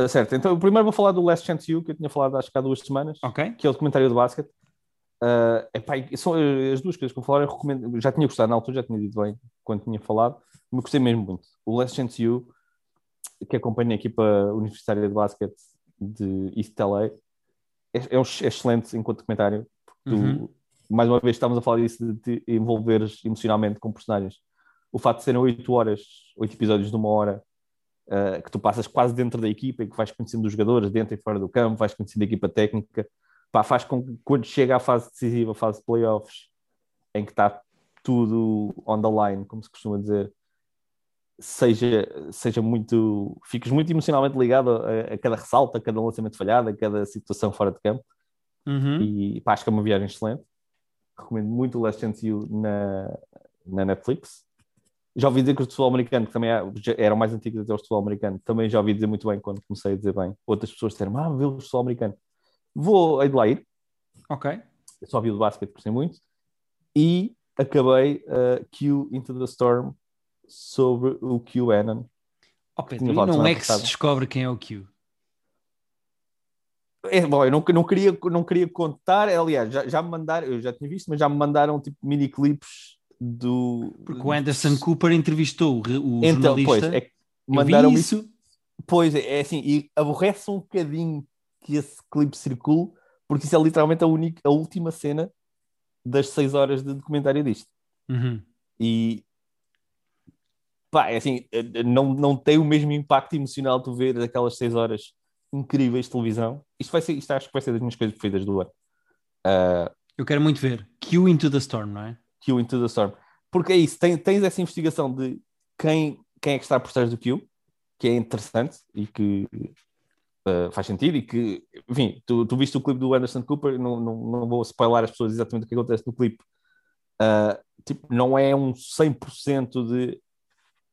Ah, certo, então primeiro vou falar do Last Chance You, que eu tinha falado acho que há duas semanas. Ok? que é o documentário de basquete. Uh, epá, são uh, as duas coisas que eu vou falar. Eu recomendo, já tinha gostado na altura, já tinha dito bem quando tinha falado, mas gostei mesmo muito. O Last Chance You, que acompanha a equipa universitária de basquete de East LA, é, é um ex- excelente enquanto documentário. porque tu, Uhum. mais uma vez, estamos a falar disso de te envolveres emocionalmente com personagens. O facto de serem oito horas, oito episódios de uma hora, uh, que tu passas quase dentro da equipa e que vais conhecendo os jogadores dentro e fora do campo, vais conhecendo a equipa técnica, pá, faz com que quando chega à fase decisiva, a fase de playoffs, em que está tudo on the line, como se costuma dizer, seja, seja muito, fiques muito emocionalmente ligado a, a cada ressalto, a cada lançamento falhado, a cada situação fora de campo, Uhum. e pá, acho que é uma viagem excelente. Recomendo muito o Last Chance You na, na Netflix. Já ouvi dizer que o futebol americano, que também é- já eram mais antigos até o futebol americano, também já ouvi dizer muito bem quando comecei a dizer bem. Outras pessoas disseram, ah, vê o futebol americano. Vou, hei de lá ir, Ok. eu só vi o basquete, gostei muito. E acabei uh, Q Into the Storm sobre o. Oh, Pedro, Tinha e falado não é que se descobre quem é o Q. É, bom, eu não, não, queria, não queria contar, aliás, já, já me mandaram, eu já tinha visto, mas já me mandaram tipo mini clipes do. Porque o Anderson Cooper entrevistou o, o então, jornalista. pois, é mandaram isso. Pois é, é assim, e aborrece um bocadinho que esse clipe circule, porque isso é literalmente a, única, a última cena das seis horas de documentário disto. Uhum. E pá, é assim, não, não tem o mesmo impacto emocional tu ver aquelas seis horas incríveis de televisão. Isto vai ser, isto acho que vai ser das minhas coisas preferidas do ano. Uh, Eu quero muito ver. Q Into the Storm, não é? Q Into the Storm. Porque é isso, tens essa investigação de quem, quem é que está por trás do Q, que é interessante e que uh, faz sentido e que, enfim, tu, tu viste o clipe do Anderson Cooper, não, não, não vou spoiler as pessoas exatamente o que acontece no clipe. Uh, tipo, não é um 100% de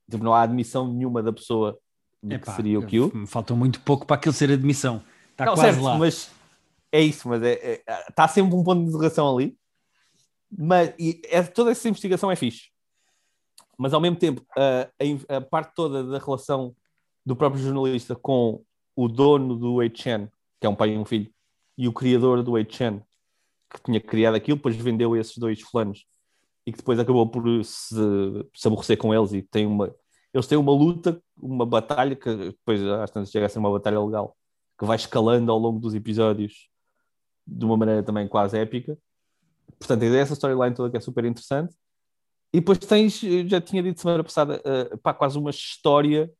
tipo, não há admissão nenhuma da pessoa do Epá, que seria o Q. Me faltou muito pouco para aquilo ser admissão. Está não, quase certo, lá. Mas é isso, mas é, é, está sempre um ponto de interrogação ali. Mas é, toda essa investigação é fixe. Mas ao mesmo tempo, a, a, parte toda da relação do próprio jornalista com o dono do HN, que é um pai e um filho, e o criador do HN, que tinha criado aquilo, depois vendeu esses dois fulanos e que depois acabou por se, se aborrecer com eles e tem uma eles têm uma luta, uma batalha que depois às tantas chega a ser uma batalha legal que vai escalando ao longo dos episódios de uma maneira também quase épica. Portanto, essa storyline toda que é super interessante. E depois tens, já tinha dito semana passada, uh, pá, quase uma história,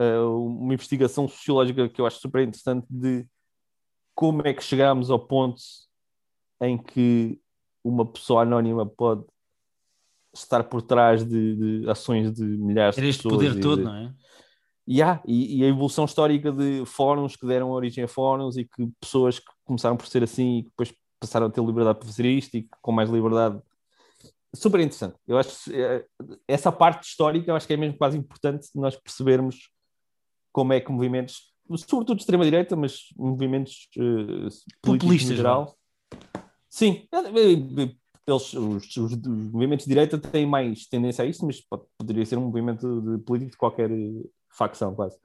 uh, uma investigação sociológica que eu acho super interessante de como é que chegámos ao ponto em que uma pessoa anónima pode estar por trás de, de ações de milhares de pessoas. este poder todo, de... não é? Yeah, e, e, a evolução histórica de fóruns que deram origem a fóruns e que pessoas que começaram por ser assim e que depois passaram a ter liberdade para fazer isto e com mais liberdade. Super interessante. Eu acho eh, essa parte histórica eu acho que é mesmo quase importante nós percebermos como é que movimentos, sobretudo de extrema-direita, mas movimentos uh, populistas em geral. Sim, eles, os, os, os, movimentos de direita têm mais tendência a isso, mas pode, poderia ser um movimento de político de qualquer facção, quase.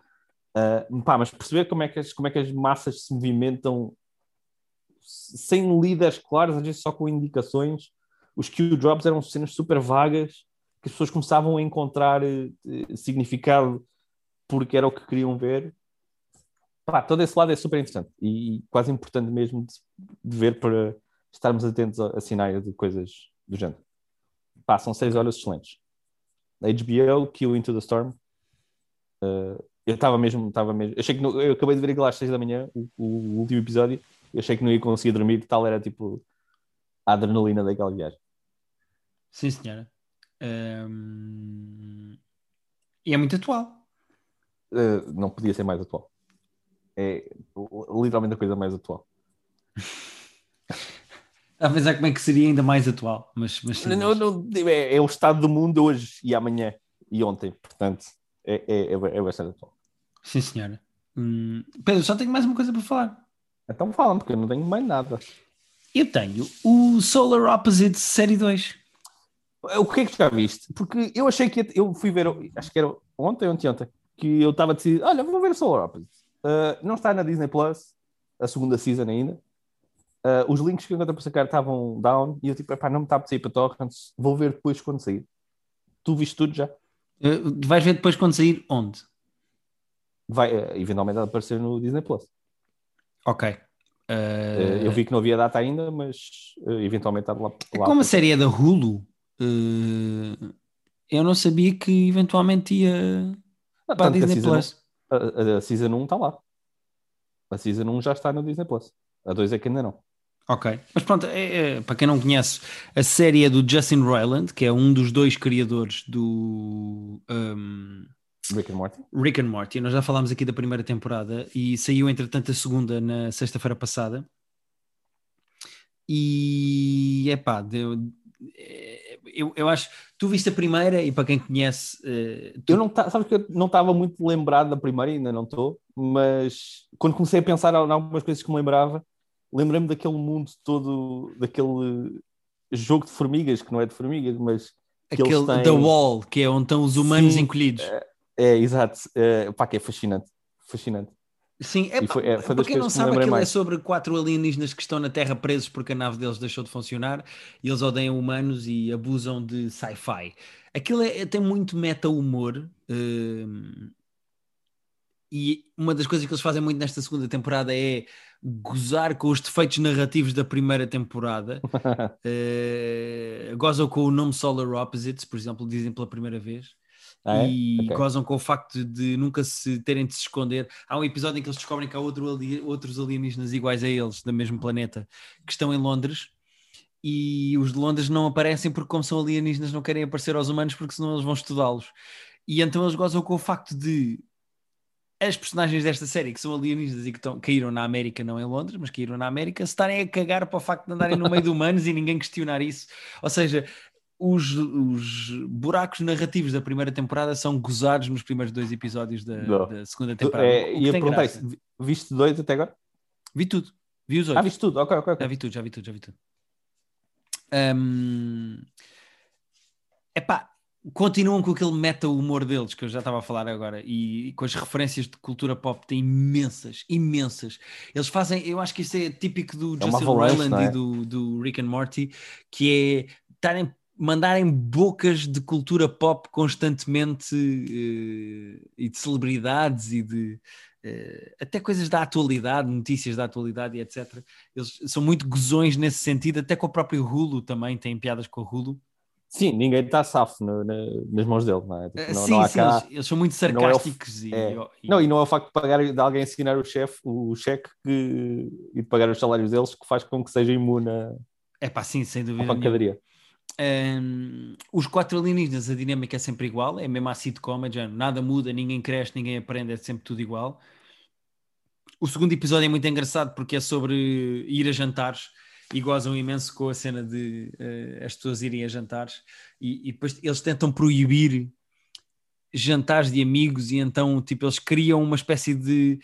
Uh, pá, mas perceber como é, que as, como é que as massas se movimentam sem líderes claros, às vezes só com indicações. Os Q-drops eram cenas super vagas que as pessoas começavam a encontrar uh, significado porque era o que queriam ver. Pá, todo esse lado é super interessante e, quase importante mesmo de, ver para estarmos atentos a, a sinais de coisas do género. Passam seis horas excelentes. HBO, Kill Into the Storm. Uh, eu estava mesmo, estava mesmo. Eu achei que não, eu acabei de ver aquilo às seis da manhã, o, o, último episódio. Eu achei que não ia conseguir dormir, tal era tipo a adrenalina daquela viagem. Sim, senhora. E é muito atual. Uh, não podia ser mais atual. É literalmente a coisa mais atual. A pensar como é que seria ainda mais atual. Mas, mas não, não, é, é, o estado do mundo hoje e amanhã e ontem, portanto, é, é, é, é bastante atual. Sim, senhora. Hum, Pedro, só tenho mais uma coisa para falar. Então fala porque eu não tenho mais nada. Eu tenho o Solar Opposites Série 2. O que é que já viste? Porque eu achei que eu fui ver, acho que era ontem, ontem, ontem, que eu estava decidido, olha, vou ver o Solar Opposites. Uh, não está na Disney Plus, a segunda season ainda. Uh, os links que eu encontrei para sacar estavam down e eu tipo, epá, não me está a sair para torrents, vou ver depois quando sair. Tu viste tudo já? Uh, vais ver depois quando sair onde? Vai, uh, eventualmente aparecer no Disney Plus. Ok. eu vi que não havia data ainda, mas eventualmente está lá. lá Como a série é da Hulu, eu não sabia que eventualmente ia ah, para a Disney a Plus. a, a, a Season 1 está lá. A Season 1 já está no Disney Plus. A 2 é que ainda não. Ok, mas pronto, é, é, para quem não conhece, a série é do Justin Roiland, que é um dos dois criadores do um, Rick and Morty. Rick and Morty. Nós já falámos aqui da primeira temporada e saiu entretanto a segunda na sexta-feira passada. E é pá, eu, eu acho. Tu viste a primeira e para quem conhece. Uh, tu... Eu não sabes que eu não estava muito lembrado da primeira, ainda não estou, mas quando comecei a pensar em algumas coisas que me lembrava, lembrei-me daquele mundo todo, daquele jogo de formigas, que não é de formigas, mas. Aquele têm... The Wall, que é onde estão os humanos Sim, encolhidos. É, é exato. É, pá, que é fascinante. Fascinante. Sim, é, foi, é, foi para quem não sabe, aquilo mais. é sobre quatro alienígenas que estão na Terra presos porque a nave deles deixou de funcionar e eles odeiam humanos e abusam de sci-fi. Aquilo é, tem muito meta-humor. Uh, e uma das coisas que eles fazem muito nesta segunda temporada é gozar com os defeitos narrativos da primeira temporada. uh, gozam com o nome Solar Opposites, por exemplo, dizem pela primeira vez. Ah, é? E okay. gozam com o facto de nunca se terem de se esconder. Há um episódio em que eles descobrem que há outro, outros alienígenas iguais a eles, do mesmo planeta, que estão em Londres. E os de Londres não aparecem porque, como são alienígenas, não querem aparecer aos humanos porque senão eles vão estudá-los. E então eles gozam com o facto de as personagens desta série, que são alienígenas e que caíram na América, não em Londres, mas caíram na América, se estarem a cagar para o facto de andarem no meio de humanos e ninguém questionar isso. Ou seja, os, os, buracos narrativos da primeira temporada são gozados nos primeiros dois episódios da, da segunda temporada. É, ia perguntar isso, viste dois até agora? Vi tudo, vi os oito. Ah, viste tudo, ok, ok. okay. Já vi tudo, já vi tudo, já vi tudo. Um... Epá, continuam com aquele meta-humor deles que eu já estava a falar agora e, e, com as referências de cultura pop tem imensas, imensas. Eles fazem, eu acho que isso é típico do é Justin Roiland é? e do, do Rick and Morty, que é estarem mandarem bocas de cultura pop constantemente uh, e de celebridades e de uh, até coisas da atualidade, notícias da atualidade e etc. Eles são muito gozões nesse sentido, até com o próprio Hulu também, têm piadas com o Hulu. Sim, ninguém está safo no, no, nas mãos dele, não é? Tipo, não, sim, não sim cá, eles, eles, são muito sarcásticos. Não, é e, e, não, e não é o facto de pagar de alguém assinar o chefe, o cheque que, e de pagar os salários deles que faz com que seja imune a, é pá, sim, sem dúvida. pancadaria. Um, os quatro alienígenas, a dinâmica é sempre igual, é mesmo a sitcom, é nada muda, ninguém cresce, ninguém aprende, é sempre tudo igual. O segundo episódio é muito engraçado porque é sobre ir a jantares e gozam imenso com a cena de uh, as pessoas irem a jantares e, e, depois eles tentam proibir jantares de amigos e então tipo eles criam uma espécie de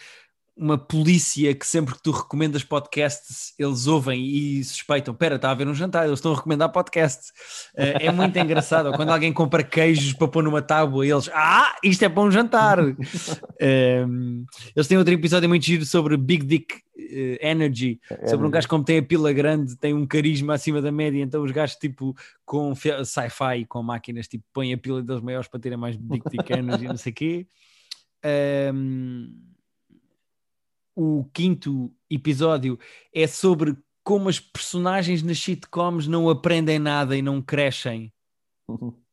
uma polícia que sempre que tu recomendas podcasts, eles ouvem e suspeitam, pera, está a haver um jantar, eles estão a recomendar podcasts. Uh, é muito engraçado. Quando alguém compra queijos para pôr numa tábua, eles, ah, isto é para um jantar. um, ehm, eles têm outro episódio muito giro sobre Big Dick uh, Energy, sobre um gajo como tem a pila grande, tem um carisma acima da média, então os gajos tipo com sci-fi, com máquinas, tipo põem a pila deles maiores para terem mais Big Dick Energy, não sei o quê. Um, ehm, o quinto episódio é sobre como as personagens nas sitcoms não aprendem nada e não crescem. Uhum.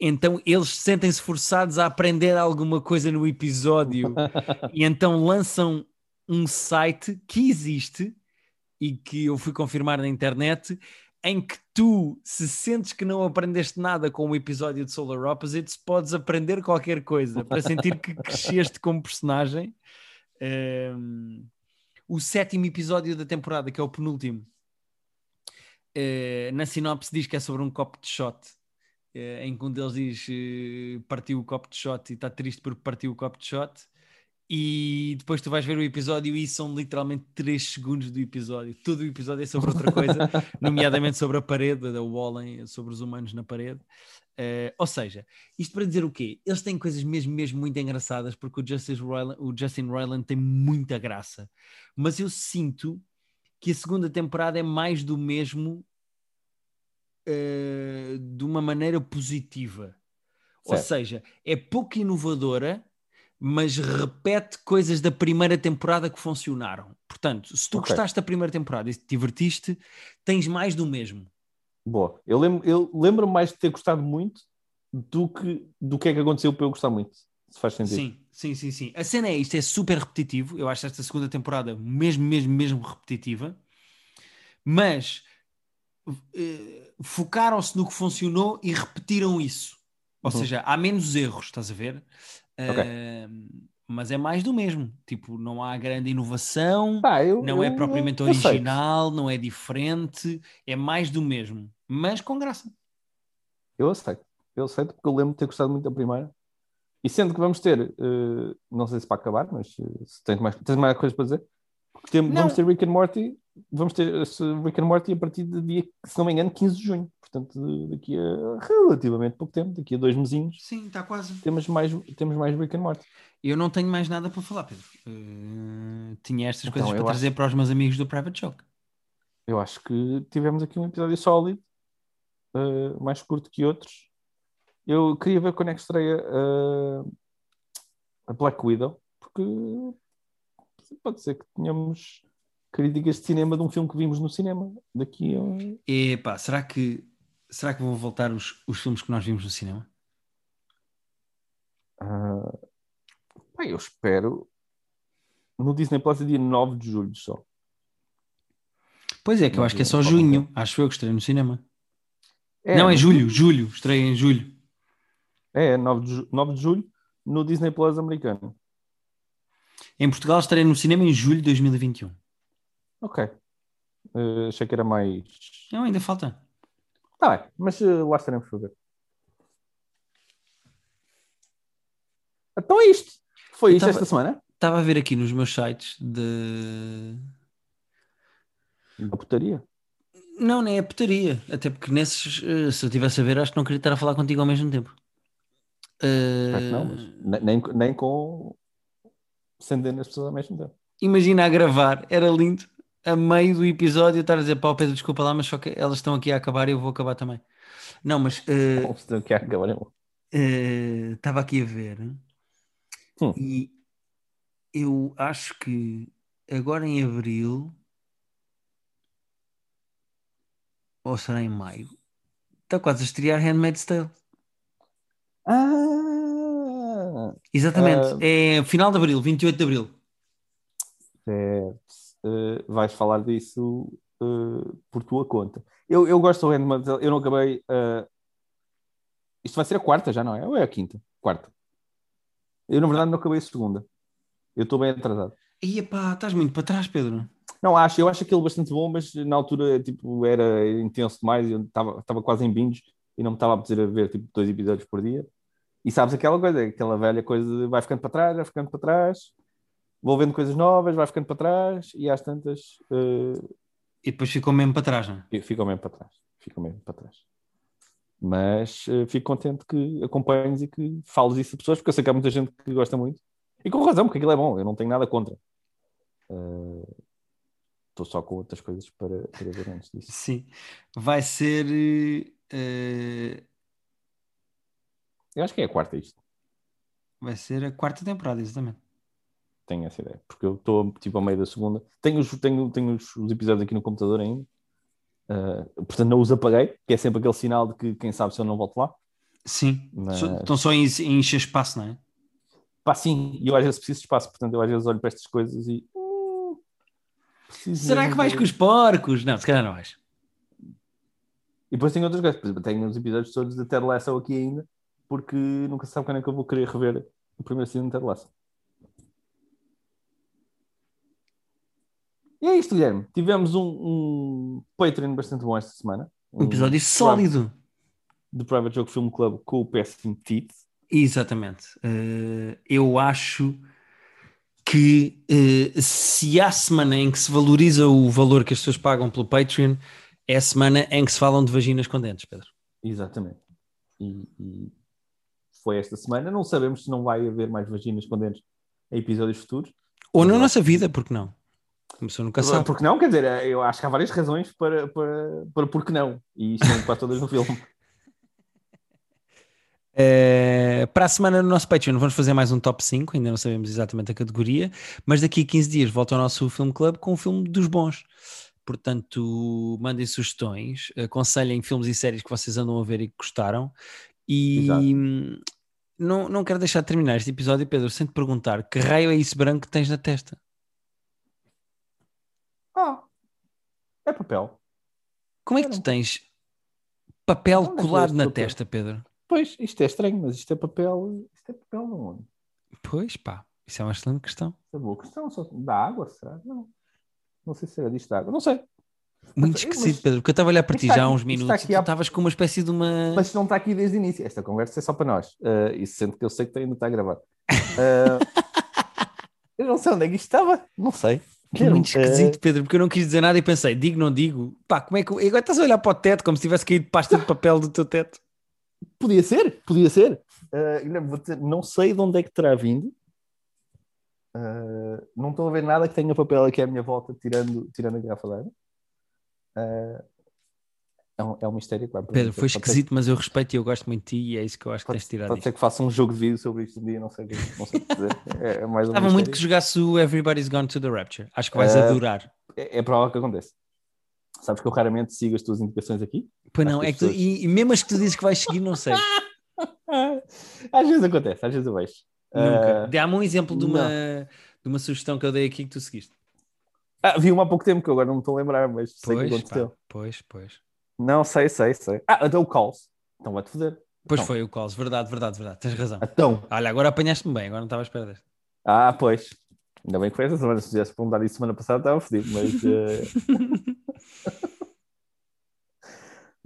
Então eles sentem-se forçados a aprender alguma coisa no episódio e então lançam um site que existe e que eu fui confirmar na internet em que tu, se sentes que não aprendeste nada com o episódio de Solar Opposites, podes aprender qualquer coisa para sentir que cresceste como personagem um, o sétimo episódio da temporada, que é o penúltimo, uh, na sinopse diz que é sobre um copo de shot. Uh, em que um deles diz uh, partiu o copo de shot e está triste porque partiu o copo de shot e depois tu vais ver o episódio e são literalmente 3 segundos do episódio. Todo o episódio é sobre outra coisa, nomeadamente sobre a parede da Wallen, sobre os humanos na parede. Uh, ou seja, isto para dizer o quê? Eles têm coisas mesmo, mesmo muito engraçadas, porque o, Roiland, o Justin Roiland tem muita graça. Mas eu sinto que a segunda temporada é mais do mesmo uh, de uma maneira positiva. Certo. Ou seja, é pouco inovadora mas repete coisas da primeira temporada que funcionaram. Portanto, se tu okay. gostaste da primeira temporada e te divertiste, tens mais do mesmo. Boa. Eu lembro, eu lembro mais de ter gostado muito do que do que é que aconteceu para eu gostar muito. Se faz sentido. Sim, sim, sim, sim. A cena é isto, é super repetitivo. Eu acho esta segunda temporada mesmo, mesmo, mesmo repetitiva. Mas uh, focaram-se no que funcionou e repetiram isso. Ou uhum. seja, há menos erros, estás a ver? Okay. Uh, mas é mais do mesmo. Tipo, não há grande inovação, eu, não é eu, é propriamente original, não é diferente, é mais do mesmo, mas com graça. Eu aceito, eu aceito porque eu lembro de ter gostado muito da primeira. E sendo que vamos ter, uh, não sei se para acabar, mas uh, se tens mais, tens mais coisas para dizer, tem- vamos ter Rick and Morty, vamos ter esse Rick and Morty a partir de dia, se não me engano, 15 de junho. Portanto, daqui a relativamente pouco tempo, daqui a dois mesinhos, Sim, está quase. temos mais, temos mais Rick and Morty. Eu não tenho mais nada para falar, Pedro. Eh, tinha estas Então, coisas para eu trazer para os meus amigos do Private Joke. Eu acho que tivemos aqui um episódio sólido, eh, mais curto que outros. Eu queria ver quando é que estreia eh, a Black Widow, porque pode ser que tenhamos críticas de cinema de um filme que vimos no cinema daqui a. Epá, será que, será que vão voltar os, os filmes que nós vimos no cinema? Bem, eu espero no Disney Plus é dia 9 de julho só. Pois é, que eu acho que é só junho. Acho eu que estreia no cinema. Não, é julho, julho. Estreia em julho. É, 9 de, ju- 9 de julho no Disney Plus americano. Em Portugal estreia no cinema em julho de 2021. Ok. Eh, achei que era mais. Não, ainda falta. Tá bem, mas eh, lá estaremos para ver. Então é isto. Foi Eu isto tava- esta semana? Estava a ver aqui nos meus sites de. Da putaria. Não, nem é putaria. Até porque nesses, eh, se eu estivesse a ver, acho que não queria estar a falar contigo ao mesmo tempo. Que não, mas ne- nem, nem com centenas de pessoas ao mesmo tempo. Imagina a gravar, era lindo. A meio do episódio, estar a dizer, pá, Pedro, desculpa lá, mas só que elas estão aqui a acabar e eu vou acabar também. Não, mas eh, se tem que acabar estava aqui a ver Hum. e eu acho que agora em abril ou será em maio está quase a estrear Handmaid's Tale. Ah! Exatamente, Ah. é final de abril, 28 de abril. Certo. Eh, vais falar disso eh, por tua conta. Eu, eu gosto do Handmaid's Tale, eu não acabei. eh, Isto vai ser a quarta já, não é? Ou é a quinta? Quarta. Eu, na verdade, não acabei a segunda. Eu estou bem atrasado. E pá, estás muito para trás, Pedro. Não, acho, eu acho aquilo bastante bom, mas na altura tipo, era intenso demais e eu estava quase em binge e não me estava a dizer a ver tipo, dois episódios por dia. E sabes aquela coisa, aquela velha coisa de vai ficando para trás, vai ficando para trás, vou vendo coisas novas, vai ficando para trás e às tantas eh, E depois ficou mesmo para trás, não é? ficam mesmo para trás. Ficam mesmo para trás. Mas eh, fico contente que acompanhes e que fales isso a pessoas, porque eu sei que há muita gente que gosta muito. E com razão, porque aquilo é bom, eu não tenho nada contra. Eh, Estou só com outras coisas para, para ver antes disso. Sim. Vai ser. eh, Eu acho que é a quarta isto. vai ser a quarta temporada, exatamente. Tenho essa ideia. Porque eu estou tipo ao meio da segunda. Tenho os, tenho, tenho os, os episódios aqui no computador ainda. Uh, portanto, não os apaguei, que é sempre aquele sinal de que quem sabe se eu não volto lá. Sim. Mas- Estão só em, em encher espaço, não é? Pá, sim, e eu às vezes preciso de espaço, portanto, eu às vezes olho para estas coisas e. Será que vais com os porcos? Não, se calhar não vais. E depois tenho outras coisas. Por exemplo, tenho os episódios todos de Ted Lasso aqui ainda, porque nunca se sabe quando é que eu vou querer rever o primeiro season de Ted Lasso. E é isto, Guilherme. Tivemos um, um Patreon bastante bom esta semana. Um episódio sólido. Do Private Joke Film Club com o Péssimo Teeth. Exatamente. Eh, eu acho que eh, se há semana em que se valoriza o valor que as pessoas pagam pelo Patreon, é a semana em que se falam de vaginas com dentes, Pedro. Exatamente. E, e foi esta semana. Não sabemos se não vai haver mais vaginas com dentes em episódios futuros. Ou na nossa vida, porque não? Começou nunca sabe. Porque não? Quer dizer, eu acho que há várias razões para, para, para porque não. E estão quase todas no filme. Eh, para a semana no nosso Patreon vamos fazer mais um top 5, ainda não sabemos exatamente a categoria, mas daqui a 15 dias volta ao nosso filme club com o filme dos bons. Portanto, mandem sugestões, aconselhem filmes e séries que vocês andam a ver e que gostaram. E Exato. não, não quero deixar de terminar este episódio, Pedro, sem te perguntar que raio é isso branco que tens na testa? Ah, é papel. Como é que tu tens papel é colado este na papel? testa, Pedro? Pois, isto é estranho, mas isto é papel. Isto é papel de onde? Pois pá, isso é uma excelente questão. Isto é boa questão. Só da água, será? Não. Não sei se era disto da água. Não sei. Muito Mas- esquisito, Pedro, porque eu estava a olhar para ti já há uns minutos e tu há- estavas com uma espécie de uma. Mas não está aqui desde o início. Esta conversa é só para nós. Uh, e sendo que eu sei que ainda está a gravar. Uh, eu não sei onde é que isto estava. Não sei. Que muito esquisito, Pedro, porque eu não quis dizer nada e pensei, digo, não digo. Pá, como é que. Agora estás a olhar para o teto como se tivesse caído pasta de papel do teu teto. Podia ser, podia ser. Uh, não sei de onde é que terá vindo. Uh, não estou a ver nada que tenha papel aqui à minha volta, tirando, tirando a garrafa d'água. Uh, é, um, é um mistério, claro. Pedro, foi esquisito, mas eu respeito e eu gosto muito de ti e é isso que eu acho que pode, tens de tirar Pode ser que faça um jogo de vídeo sobre isto um dia, não sei, não sei dizer. É, é mais um Estava muito que jogasse o Everybody's Gone to the Rapture. Acho que vais uh, adorar. É, é provável que aconteça. Sabes que eu raramente sigo as tuas indicações aqui? Pois não, é que tu, e, e, mesmo as que tu dizes que vais seguir, não sei. às vezes acontece, às vezes eu vejo. Nunca. Uh, Dá-me um exemplo de uma, de uma sugestão que eu dei aqui que tu seguiste. Ah, vi uma há pouco tempo que agora não me estou a lembrar, mas sei pois, que aconteceu. Pá, pois, pois. Não, sei, sei, sei. Ah, então o Calls. Então vai-te foder. Pois então. foi o Calls, verdade, verdade, verdade. Tens razão. Então. Olha, agora apanhaste-me bem, agora não estava a esperar deste. Ah, pois. Ainda bem que foi essa semana. Se tivesse perguntado isso semana passada, estava fodido, mas. Uh...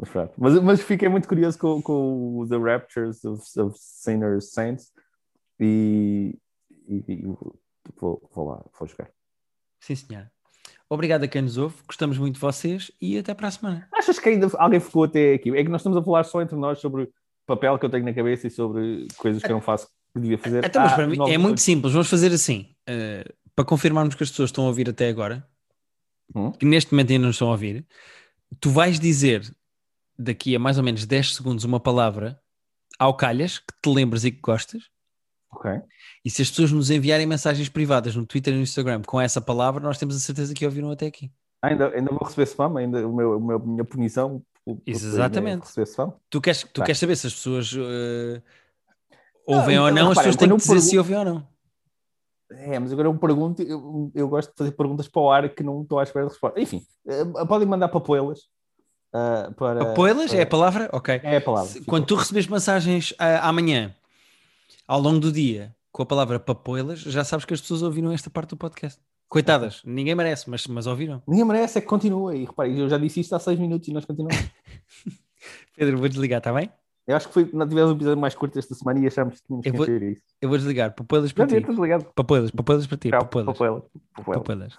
mas, pronto. mas, mas fiquei muito curioso com, com The Raptures of, of Sinners Saints e, e, e vou, vou lá, vou jogar. Sim, senhor. Obrigado a quem nos ouve, gostamos muito de vocês e até para a semana. Achas que ainda alguém ficou até aqui? É que nós estamos a falar só entre nós sobre papel que eu tenho na cabeça e sobre coisas que eu não faço que devia fazer. Então, mas ah, para mim é muito simples, vamos fazer assim, uh, para confirmarmos que as pessoas estão a ouvir até agora, hum? que neste momento ainda não estão a ouvir, tu vais dizer daqui a mais ou menos 10 segundos uma palavra ao calhas que te lembras e que gostas Ok. E se as pessoas nos enviarem mensagens privadas no Twitter e no Instagram com essa palavra, nós temos a certeza que ouviram até aqui. Ah, ainda, ainda vou receber spam, ainda o meu, a minha punição. Exatamente. Tu queres, tu tá. queres saber se as pessoas uh, ouvem não, ou não, as pessoas têm que dizer pergunto... se ouvem ou não. É, mas agora eu pergunto, eu, eu, gosto de fazer perguntas para o ar que não estou à espera de resposta. Enfim, uh, podem mandar papoelas. Uh, para, papoelas? Para... É a palavra? Ok. É a palavra. Quando tu recebes mensagens uh, amanhã ao longo do dia com a palavra papoilas, já sabes que as pessoas ouviram esta parte do podcast. Coitadas, ninguém merece, mas, mas ouviram. Ninguém merece, é que continua. E repare, eu já disse isto há seis minutos e nós continuamos. Pedro, vou desligar, está bem? Eu acho que foi, não tivemos um episódio mais curto esta semana e achámos que tínhamos eu vou, que isso. Eu vou desligar. Papoilas para já ti. Papoilas, papoilas para ti. Papoilas. papoilas.